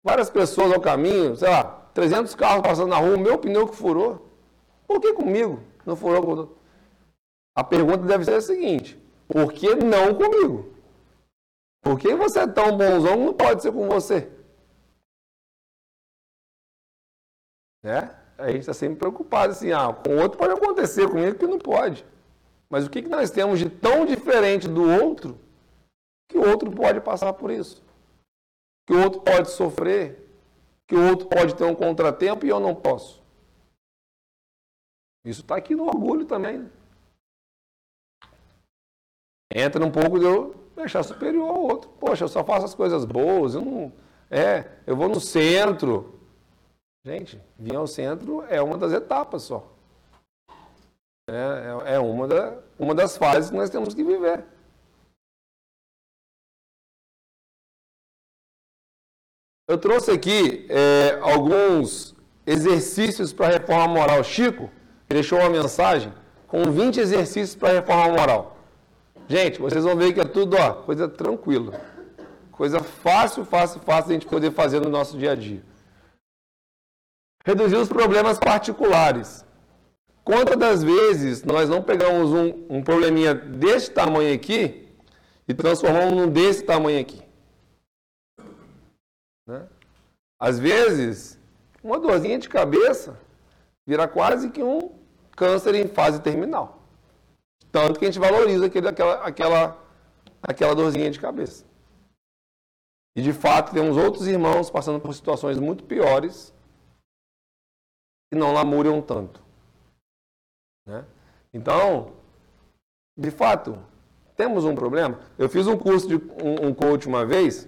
Várias pessoas ao caminho, sei lá, 300 carros passando na rua, o meu pneu que furou. Por que comigo? Não furou. A pergunta deve ser a seguinte: por que não comigo? Por que você é tão bonzão não pode ser com você? Né? A gente está sempre preocupado assim, ah, com o outro pode acontecer, comigo que não pode. Mas o que, que nós temos de tão diferente do outro que o outro pode passar por isso? Que o outro pode sofrer? Que o outro pode ter um contratempo e eu não posso? Isso está aqui no orgulho também. Né? Entra um pouco de eu deixar superior ao outro. Poxa, eu só faço as coisas boas, eu não. É, eu vou no centro. Gente, vir ao centro é uma das etapas só. É, é, é uma, da, uma das fases que nós temos que viver. Eu trouxe aqui é, alguns exercícios para reforma moral. Chico deixou uma mensagem com 20 exercícios para reforma moral. Gente, vocês vão ver que é tudo, ó, coisa tranquila. Coisa fácil, fácil, fácil de a gente poder fazer no nosso dia a dia. Reduzir os problemas particulares. Quantas das vezes nós não pegamos um, um probleminha desse tamanho aqui e transformamos num desse tamanho aqui? Né? Às vezes, uma dorzinha de cabeça vira quase que um câncer em fase terminal. Tanto que a gente valoriza aquele, aquela, aquela, aquela dorzinha de cabeça. E de fato, temos outros irmãos passando por situações muito piores e não lamuriam tanto. Né? Então, de fato, temos um problema. Eu fiz um curso de um, um coach uma vez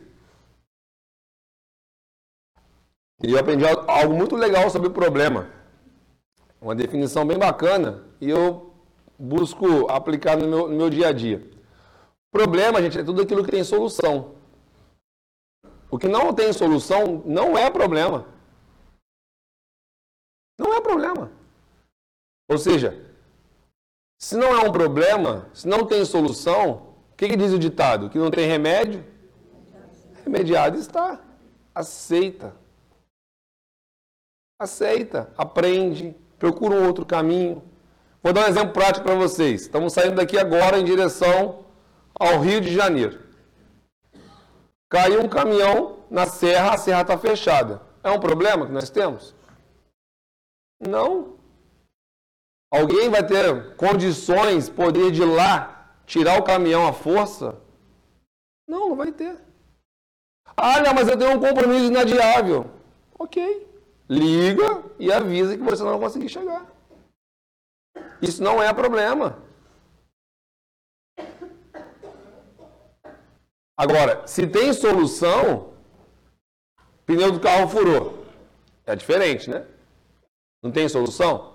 e eu aprendi algo muito legal sobre o problema. Uma definição bem bacana e eu busco aplicar no meu, no meu dia a dia. Problema, gente, é tudo aquilo que tem solução. O que não tem solução não é problema. Não é problema. Ou seja, se não é um problema, se não tem solução, o que, que diz o ditado? Que não tem remédio? Remediado está. Aceita. Aceita, aprende, procura um outro caminho. Vou dar um exemplo prático para vocês. Estamos saindo daqui agora em direção ao Rio de Janeiro. Caiu um caminhão na serra, a serra está fechada. É um problema que nós temos? Não. Alguém vai ter condições, poder de ir lá tirar o caminhão à força? Não, não vai ter. Ah, não, mas eu tenho um compromisso inadiável. Ok. Liga e avisa que você não vai conseguir chegar. Isso não é problema. Agora, se tem solução, pneu do carro furou. É diferente, né? Não tem solução?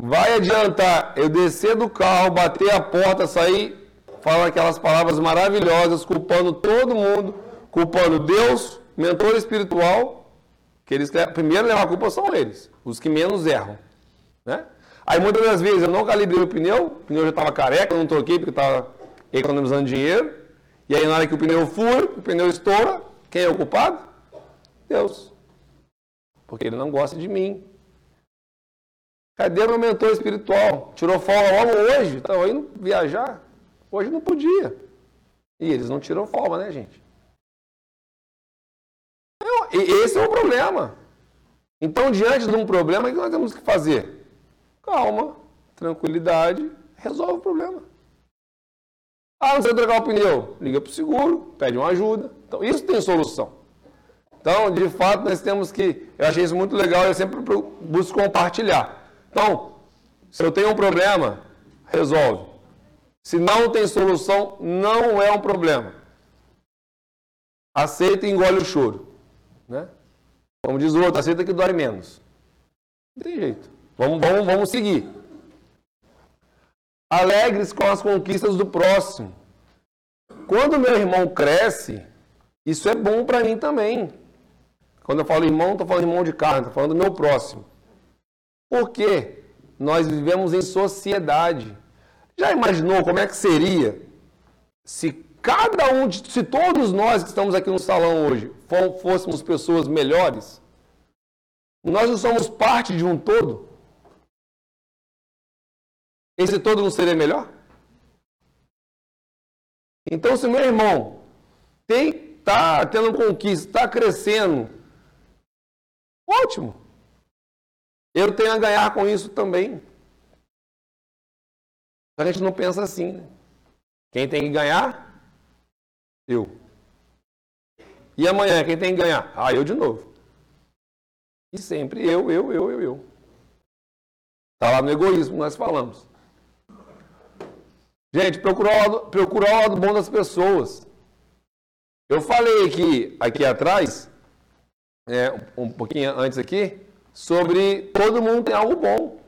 Vai adiantar eu descer do carro, bater a porta, sair falando aquelas palavras maravilhosas, culpando todo mundo, culpando Deus, mentor espiritual, que eles primeiro levar a culpa são eles, os que menos erram, né? Aí muitas das vezes eu não calibrei o pneu, o pneu já estava careca, eu não troquei porque estava economizando dinheiro. E aí na hora que o pneu fura, o pneu estoura, quem é o culpado? Deus. Porque ele não gosta de mim. Cadê meu mentor espiritual? Tirou folga logo hoje, estava indo viajar. Hoje não podia. E eles não tiram folga, né, gente? Esse é o problema. Então, diante de um problema, o que nós temos que fazer? Calma, tranquilidade, resolve o problema. Ah, não sei trocar o pneu. Liga para o seguro, pede uma ajuda. Então, isso tem solução. Então, de fato, nós temos que. Eu achei isso muito legal, eu sempre busco compartilhar. Então, se eu tenho um problema, resolve. Se não tem solução, não é um problema. Aceita e engole o choro. Né? Como diz o outro, aceita que dói menos. Não tem jeito. Vamos, vamos, vamos seguir. Alegres com as conquistas do próximo. Quando meu irmão cresce, isso é bom para mim também. Quando eu falo irmão, estou falando irmão de carne, estou falando do meu próximo. Por quê? Nós vivemos em sociedade. Já imaginou como é que seria se cada um, de, se todos nós que estamos aqui no salão hoje fôssemos pessoas melhores? Nós não somos parte de um todo? Esse todo não seria melhor? Então, se meu irmão está tendo conquista, está crescendo, ótimo. Eu tenho a ganhar com isso também. A gente não pensa assim. Né? Quem tem que ganhar? Eu. E amanhã, quem tem que ganhar? Ah, eu de novo. E sempre eu, eu, eu, eu, eu. Está lá no egoísmo, nós falamos. Gente, procurar o lado, bom das pessoas. Eu falei aqui, aqui atrás, é, um pouquinho antes aqui, sobre todo mundo tem algo bom.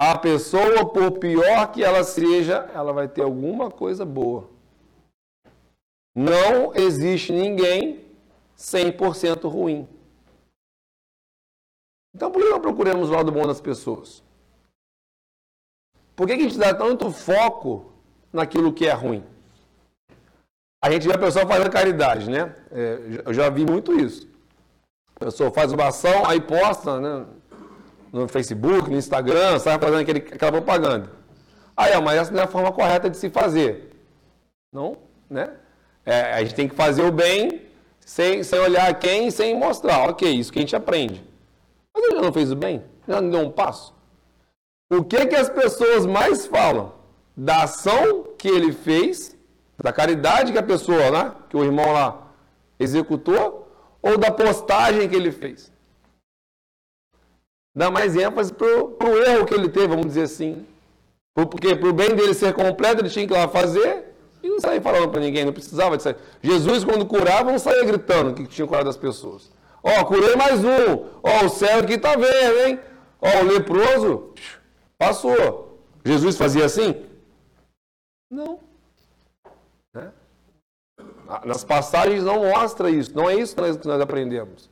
A pessoa, por pior que ela seja, ela vai ter alguma coisa boa. Não existe ninguém 100% ruim. Então, por que não procuramos o lado bom das pessoas? Por que, a gente dá tanto foco naquilo que é ruim? A gente vê a pessoa fazendo caridade, né? É, eu já vi muito isso. A pessoa faz uma ação, aí posta né, no Facebook, no Instagram, sai fazendo aquele, aquela propaganda. Aí, ó, mas essa não é a forma correta de se fazer. Não, né? É, a gente tem que fazer o bem sem, sem olhar quem, sem mostrar. Ok, isso que a gente aprende. Mas ele já não fez o bem? Já não deu um passo? O que, que as pessoas mais falam? Da ação que ele fez, da caridade que a pessoa, né, que o irmão lá executou, ou da postagem que ele fez? Dá mais ênfase para o erro que ele teve, vamos dizer assim. Porque para o bem dele ser completo, ele tinha que ir lá fazer e não sair falando para ninguém, não precisava de sair. Jesus, quando curava, não saía gritando que tinha curado as pessoas. Ó, curei mais um. Ó, o céu aqui está vendo, hein? Ó, o leproso, Passou. Jesus fazia assim? Não. Né? Nas passagens não mostra isso. Não é isso que nós, aprendemos.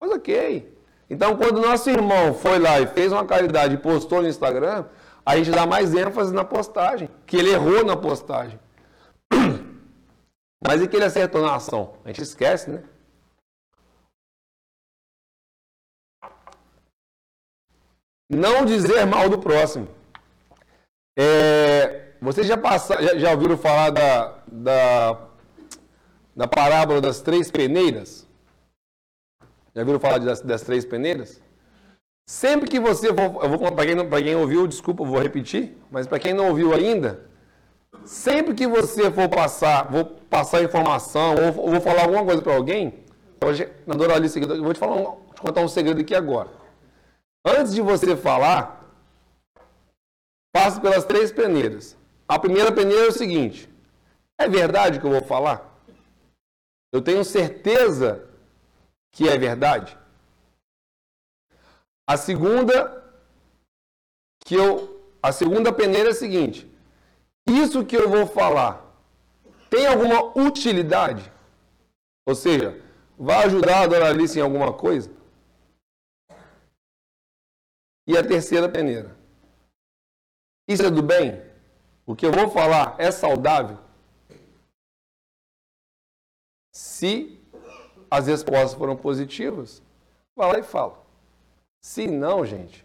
Mas ok. Então, quando nosso irmão foi lá e fez uma caridade e postou no Instagram, a gente dá mais ênfase na postagem. Que ele errou na postagem. Mas e que ele acertou na ação? A gente esquece, né? Não dizer mal do próximo. É, vocês já, passaram, já, já, ouviram falar da, da, da parábola das três peneiras? Já ouviram falar das, das três peneiras? Sempre que você for, eu vou para quem, quem ouviu, desculpa, eu vou repetir, mas para quem não ouviu ainda, sempre que você for passar, vou passar informação ou, ou vou falar alguma coisa para alguém, hoje na Doralice, eu vou te falar, te contar um segredo aqui agora. Antes de você falar, passe pelas três peneiras. A primeira peneira é o seguinte: é verdade que eu vou falar? Eu tenho certeza que é verdade? A segunda que eu a segunda peneira é a seguinte: isso que eu vou falar tem alguma utilidade? Ou seja, vai ajudar a Dona Alice em alguma coisa? E a terceira peneira. Isso é do bem? O que eu vou falar é saudável? Se as respostas foram positivas, vai lá e fala. Se não, gente,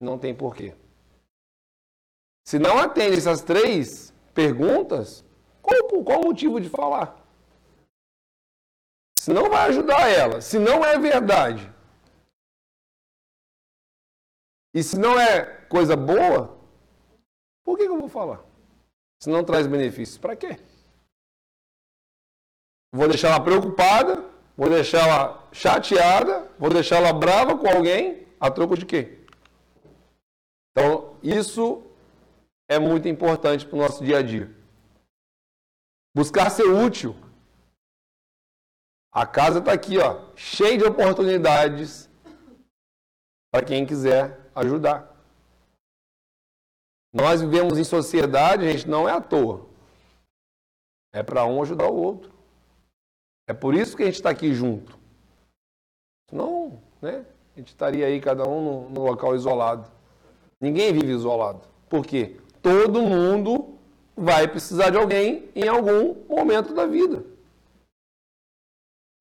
não tem porquê. Se não atende essas três perguntas, qual, qual o motivo de falar? Se não vai ajudar ela, se não é verdade, e se não é coisa boa, por que, eu vou falar? Se não traz benefícios, para quê? Vou deixar ela preocupada, vou deixar ela chateada, vou deixar ela brava com alguém, a troco de quê? Então, isso é muito importante para o nosso dia a dia. Buscar ser útil. A casa está aqui, ó, cheia de oportunidades para quem quiser ajudar. Nós vivemos em sociedade, gente, não é à toa. É para um ajudar o outro. É por isso que a gente está aqui junto. Senão, né? A gente estaria aí cada um no, no local isolado. Ninguém vive isolado. Por quê? Todo mundo vai precisar de alguém em algum momento da vida.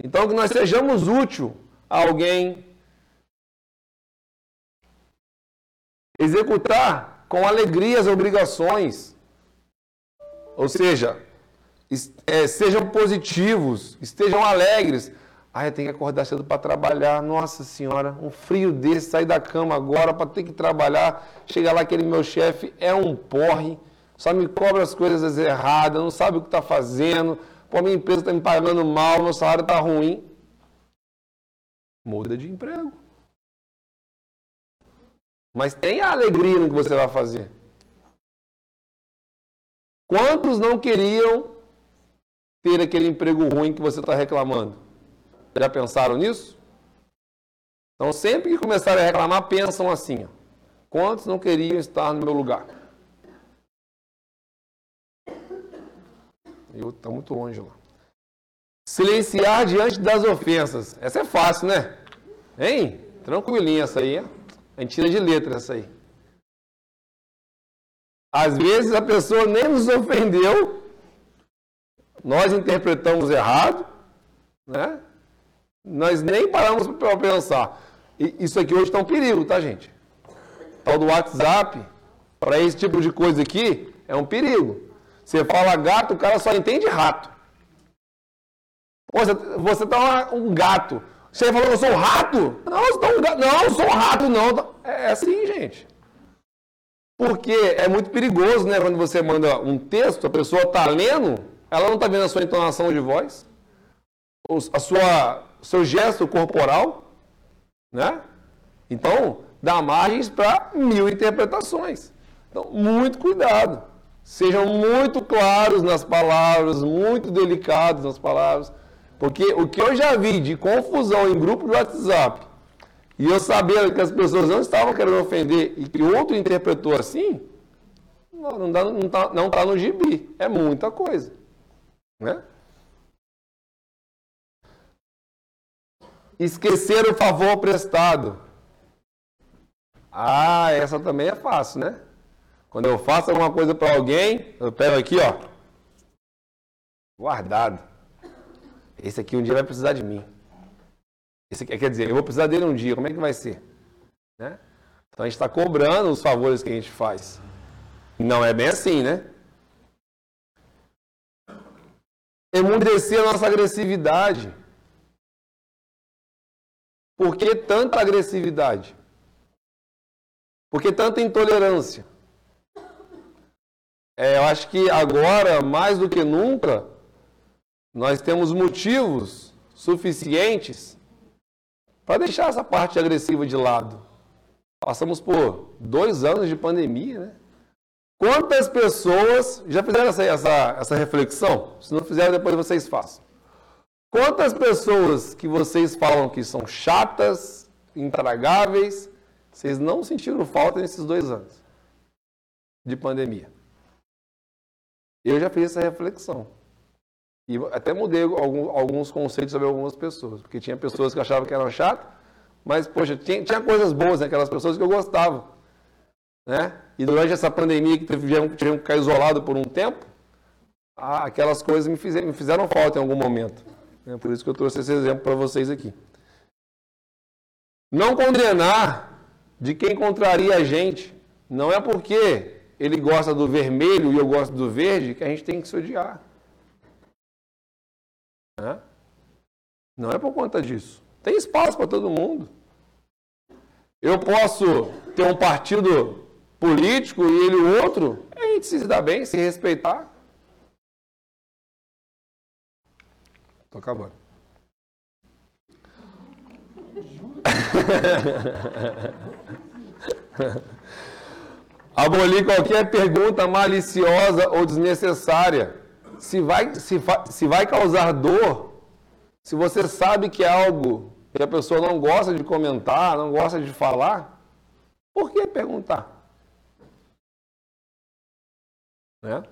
Então, que nós sejamos útil a alguém. Executar com alegria as obrigações. Ou seja, é, sejam positivos, estejam alegres. Ah, eu tenho que acordar cedo para trabalhar. Nossa Senhora, um frio desse, sair da cama agora para ter que trabalhar. Chega lá, aquele meu chefe é um porre, só me cobra as coisas erradas, não sabe o que está fazendo. Pô, minha empresa está me pagando mal, meu salário está ruim. Muda de emprego. Mas tenha alegria no que você vai fazer. Quantos não queriam ter aquele emprego ruim que você está reclamando? Já pensaram nisso? Então, sempre que começarem a reclamar, pensam assim: ó, quantos não queriam estar no meu lugar? Eu estou muito longe lá. Silenciar diante das ofensas. Essa é fácil, né? Hein? Tranquilinha essa aí. A gente tira de letra essa aí. Às vezes a pessoa nem nos ofendeu, nós interpretamos errado, né? Nós nem paramos para pensar. E isso aqui hoje está um perigo, tá, gente? Tal do WhatsApp, para esse tipo de coisa aqui, é um perigo. Você fala gato, o cara só entende rato. Você está um gato. Você falou, eu sou um rato? Não, você tá um gato. Não, eu sou um rato, não. É, é assim, gente. Porque é muito perigoso, né? Quando você manda um texto, a pessoa está lendo, ela não está vendo a sua entonação de voz, a sua, seu gesto corporal, né? Então, dá margens para mil interpretações. Então, muito cuidado. Sejam muito claros nas palavras, muito delicados nas palavras, porque o que eu já vi de confusão em grupo de WhatsApp, e eu sabendo que as pessoas não estavam querendo ofender e que outro interpretou assim, não está não tá, não tá no gibi. É muita coisa. Né? Esquecer o favor prestado. Ah, essa também é fácil, né? Quando eu faço alguma coisa para alguém, eu pego aqui, ó, guardado. Esse aqui um dia vai precisar de mim. Esse, quer dizer, eu vou precisar dele um dia, como é que vai ser? Né? Então a gente está cobrando os favores que a gente faz. Não é bem assim, né? Emudecer a nossa agressividade. Por que tanta agressividade? Por que tanta intolerância? É, eu acho que agora, mais do que nunca, nós temos motivos suficientes para deixar essa parte agressiva de lado. Passamos por dois anos de pandemia, né? Quantas pessoas já fizeram essa, essa, essa reflexão? Se não fizeram, depois vocês façam. Quantas pessoas que vocês falam que são chatas, intragáveis, vocês não sentiram falta nesses dois anos de pandemia? Eu já fiz essa reflexão. E até mudei alguns conceitos sobre algumas pessoas. Porque tinha pessoas que achavam que eram chatas, mas, poxa, tinha, tinha coisas boas naquelas pessoas que eu gostava. Né? E durante essa pandemia que tivemos, tivemos que ficar isolado por um tempo, aquelas coisas me fizeram, me fizeram falta em algum momento. É por isso que eu trouxe esse exemplo para vocês aqui. Não condenar de quem contraria a gente. Não é porque ele gosta do vermelho e eu gosto do verde, que a gente tem que se odiar. Né? Não é por conta disso. Tem espaço para todo mundo. Eu posso ter um partido político e ele outro, a gente se dá bem, se respeitar. Estou acabando. Abolir qualquer pergunta maliciosa ou desnecessária. Se vai, se, se vai causar dor, se você sabe que é algo que a pessoa não gosta de comentar, não gosta de falar, por que perguntar? Né?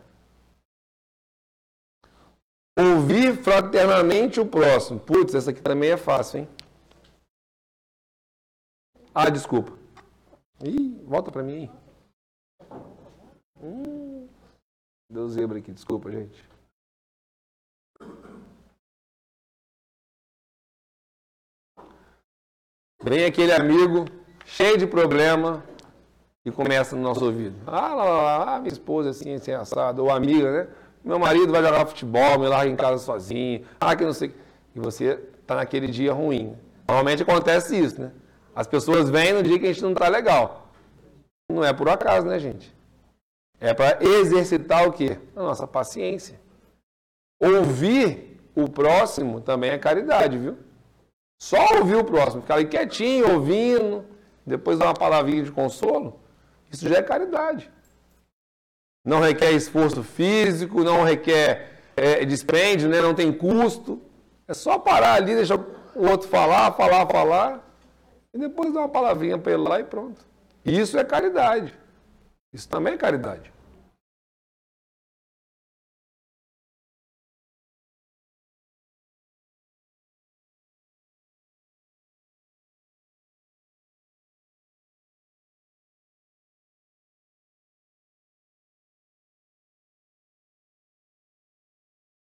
Ouvir fraternamente o próximo. Putz, essa aqui também é fácil, hein? Ah, desculpa. Ih, volta para mim. Hum, deu zebra aqui, desculpa, gente. Vem aquele amigo cheio de problema e começa no nosso ouvido. Ah, lá, lá, lá, minha esposa assim, assim, assado, ou amiga, né? Meu marido vai jogar futebol, me larga em casa sozinho. Ah, que não sei. E você está naquele dia ruim. Normalmente acontece isso, né? As pessoas vêm no dia que a gente não está legal. Não é por acaso, né, gente? É para exercitar o quê? A nossa paciência. Ouvir o próximo também é caridade, viu? Só ouvir o próximo, ficar ali quietinho, ouvindo, depois dar uma palavrinha de consolo, isso já é caridade não requer esforço físico, não requer é, dispêndio, né? não tem custo. É só parar ali, deixar o outro falar, falar, falar, e depois dar uma palavrinha para ele lá e pronto. Isso é caridade. Isso também é caridade.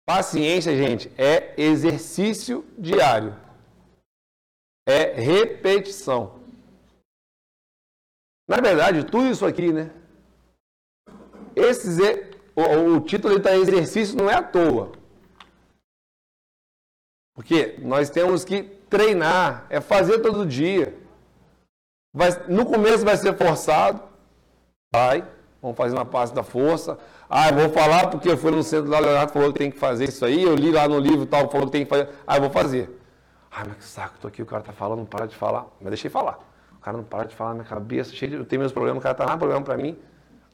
Paciência, gente, é exercício diário. É repetição. Na verdade, tudo isso aqui, né? Esse, o, o título está exercício não é à toa. Porque nós temos que treinar, é fazer todo dia. Vai, no começo vai ser forçado, vai, vamos fazer uma parte da força. Ah, eu vou falar porque eu fui no centro lá, Leonardo falou que tem que fazer isso aí, eu li lá no livro tal, falou que tem que fazer. Ah, eu vou fazer. Ai, mas que saco, tô aqui, o cara tá falando, não para de falar. Mas deixei falar. O cara não para de falar na minha cabeça, cheio de, eu tenho meus problemas, o cara tá mais problema para mim.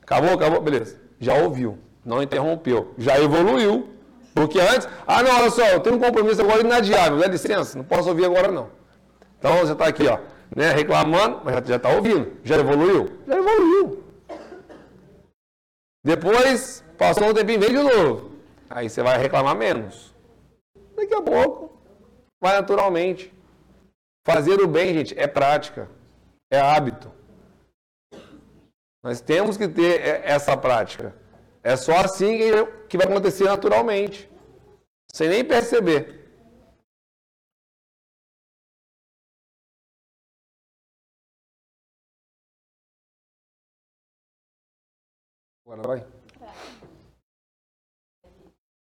Acabou, acabou, beleza. Já ouviu, não interrompeu, já evoluiu. Porque antes, ah não, olha só, eu tenho um compromisso agora inadiável, dá licença, não posso ouvir agora não. Então você está aqui, ó, né, reclamando, mas já está ouvindo. Já evoluiu? Já evoluiu. Depois, passou um tempinho, vem de novo. Aí você vai reclamar menos. Daqui a pouco, vai naturalmente. Fazer o bem, gente, é prática, é hábito. Nós temos que ter essa prática. É só assim que vai acontecer naturalmente, sem nem perceber. Agora vai.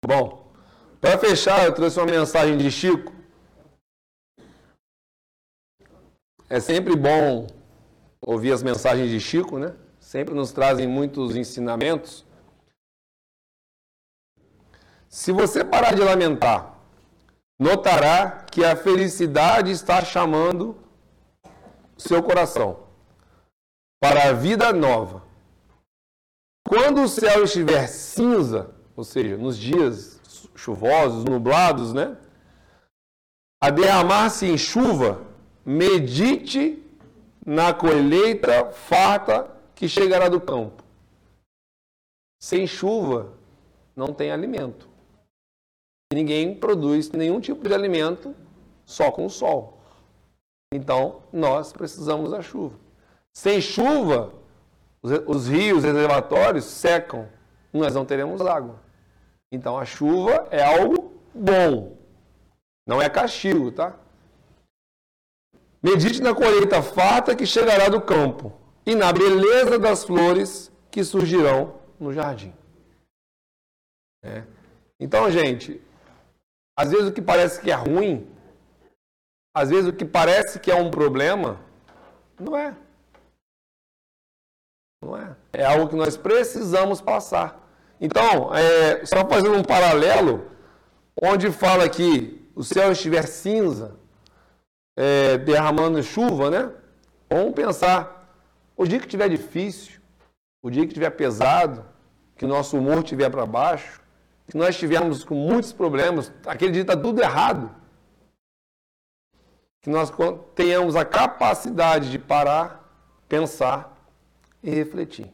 Bom, para fechar, eu trouxe uma mensagem de Chico. É sempre bom ouvir as mensagens de Chico, né? Sempre nos trazem muitos ensinamentos. Se você parar de lamentar, notará que a felicidade está chamando seu coração para a vida nova quando o céu estiver cinza, ou seja, nos dias chuvosos, nublados, né? A derramar-se em chuva, medite na colheita farta que chegará do campo. Sem chuva, não tem alimento. Ninguém produz nenhum tipo de alimento só com o sol. Então, nós precisamos da chuva. Sem chuva, os, os rios, os reservatórios secam, nós não teremos água. Então a chuva é algo bom, não é castigo, tá? Medite na colheita farta que chegará do campo e na beleza das flores que surgirão no jardim. É. Então, gente, às vezes o que parece que é ruim, às vezes o que parece que é um problema, não é. Não é? É algo que nós precisamos passar. Então, é, só fazendo um paralelo, onde fala que o céu estiver cinza, é, derramando chuva, né? Vamos pensar, o dia que estiver difícil, o dia que estiver pesado, que nosso humor estiver para baixo, que nós estivermos com muitos problemas, aquele dia está tudo errado. que nós tenhamos a capacidade de parar, pensar e refletir.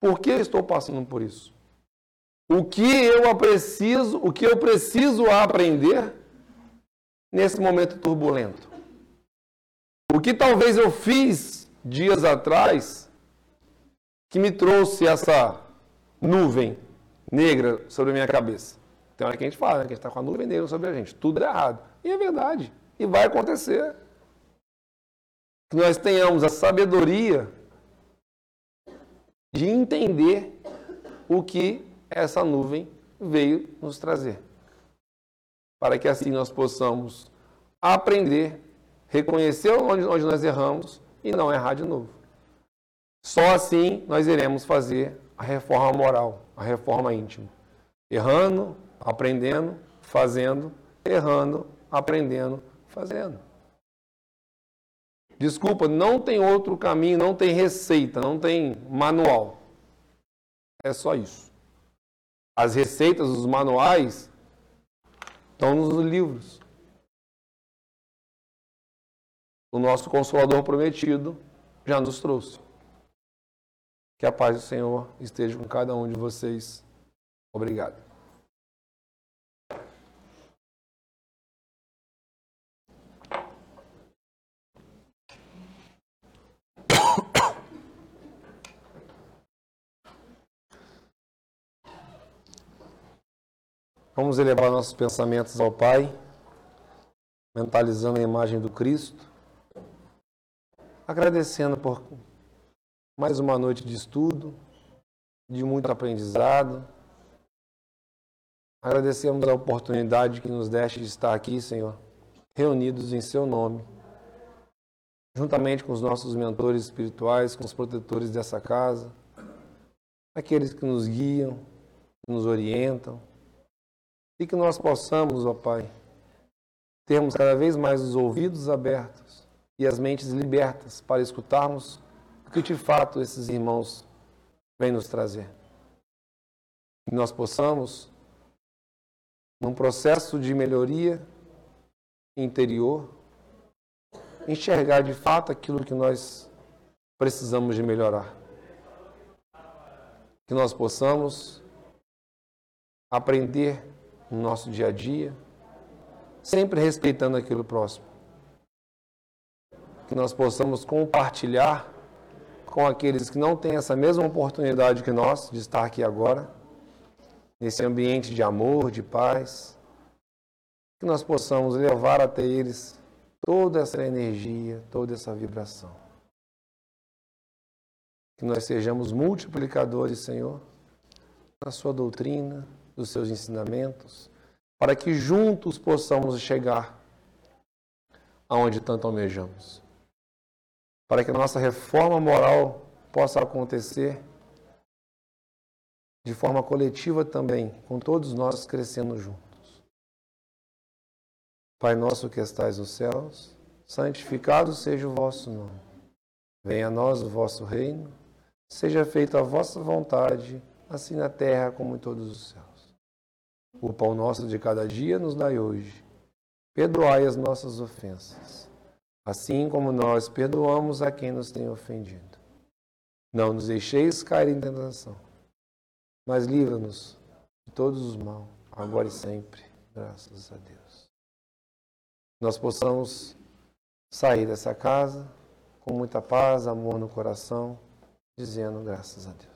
Por que estou passando por isso? O que eu preciso, o que eu preciso aprender nesse momento turbulento? O que talvez eu fiz dias atrás que me trouxe essa nuvem negra sobre a minha cabeça? Tem hora que a gente fala, né, que a gente está com a nuvem negra sobre a gente. Tudo é errado. E é verdade. E vai acontecer. Que nós tenhamos a sabedoria de entender o que essa nuvem veio nos trazer. Para que assim nós possamos aprender, reconhecer onde, onde nós erramos e não errar de novo. Só assim nós iremos fazer a reforma moral, a reforma íntima. Errando, aprendendo, fazendo, errando, aprendendo, fazendo. Desculpa, não tem outro caminho, não tem receita, não tem manual. É só isso. As receitas, os manuais, estão nos livros. O nosso Consolador prometido já nos trouxe. Que a paz do Senhor esteja com cada um de vocês. Obrigado. Vamos elevar nossos pensamentos ao Pai, mentalizando a imagem do Cristo, agradecendo por mais uma noite de estudo, de muito aprendizado. Agradecemos a oportunidade que nos deste de estar aqui, Senhor, reunidos em Seu nome, juntamente com os nossos mentores espirituais, com os protetores dessa casa, aqueles que nos guiam, que nos orientam e que nós possamos, ó Pai, termos cada vez mais os ouvidos abertos e as mentes libertas para escutarmos o que de fato esses irmãos vêm nos trazer. Que nós possamos, num processo de melhoria interior, enxergar de fato aquilo que nós precisamos de melhorar. Que nós possamos aprender no nosso dia a dia, sempre respeitando aquilo próximo. Que nós possamos compartilhar com aqueles que não têm essa mesma oportunidade que nós de estar aqui agora, nesse ambiente de amor, de paz, que nós possamos levar até eles toda essa energia, toda essa vibração. Que nós sejamos multiplicadores, Senhor, na Sua doutrina, dos seus ensinamentos, para que juntos possamos chegar aonde tanto almejamos. Para que a nossa reforma moral possa acontecer de forma coletiva também, com todos nós crescendo juntos. Pai nosso que estais nos céus, santificado seja o vosso nome. Venha a nós o vosso reino, seja feita a vossa vontade, assim na terra como em todos os céus. O pão nosso de cada dia nos dai hoje. Perdoai as nossas ofensas, assim como nós perdoamos a quem nos tem ofendido. Não nos deixeis cair em tentação, mas livra-nos de todos os mal, agora e sempre, graças a Deus. Nós possamos sair dessa casa com muita paz, amor no coração, dizendo graças a Deus.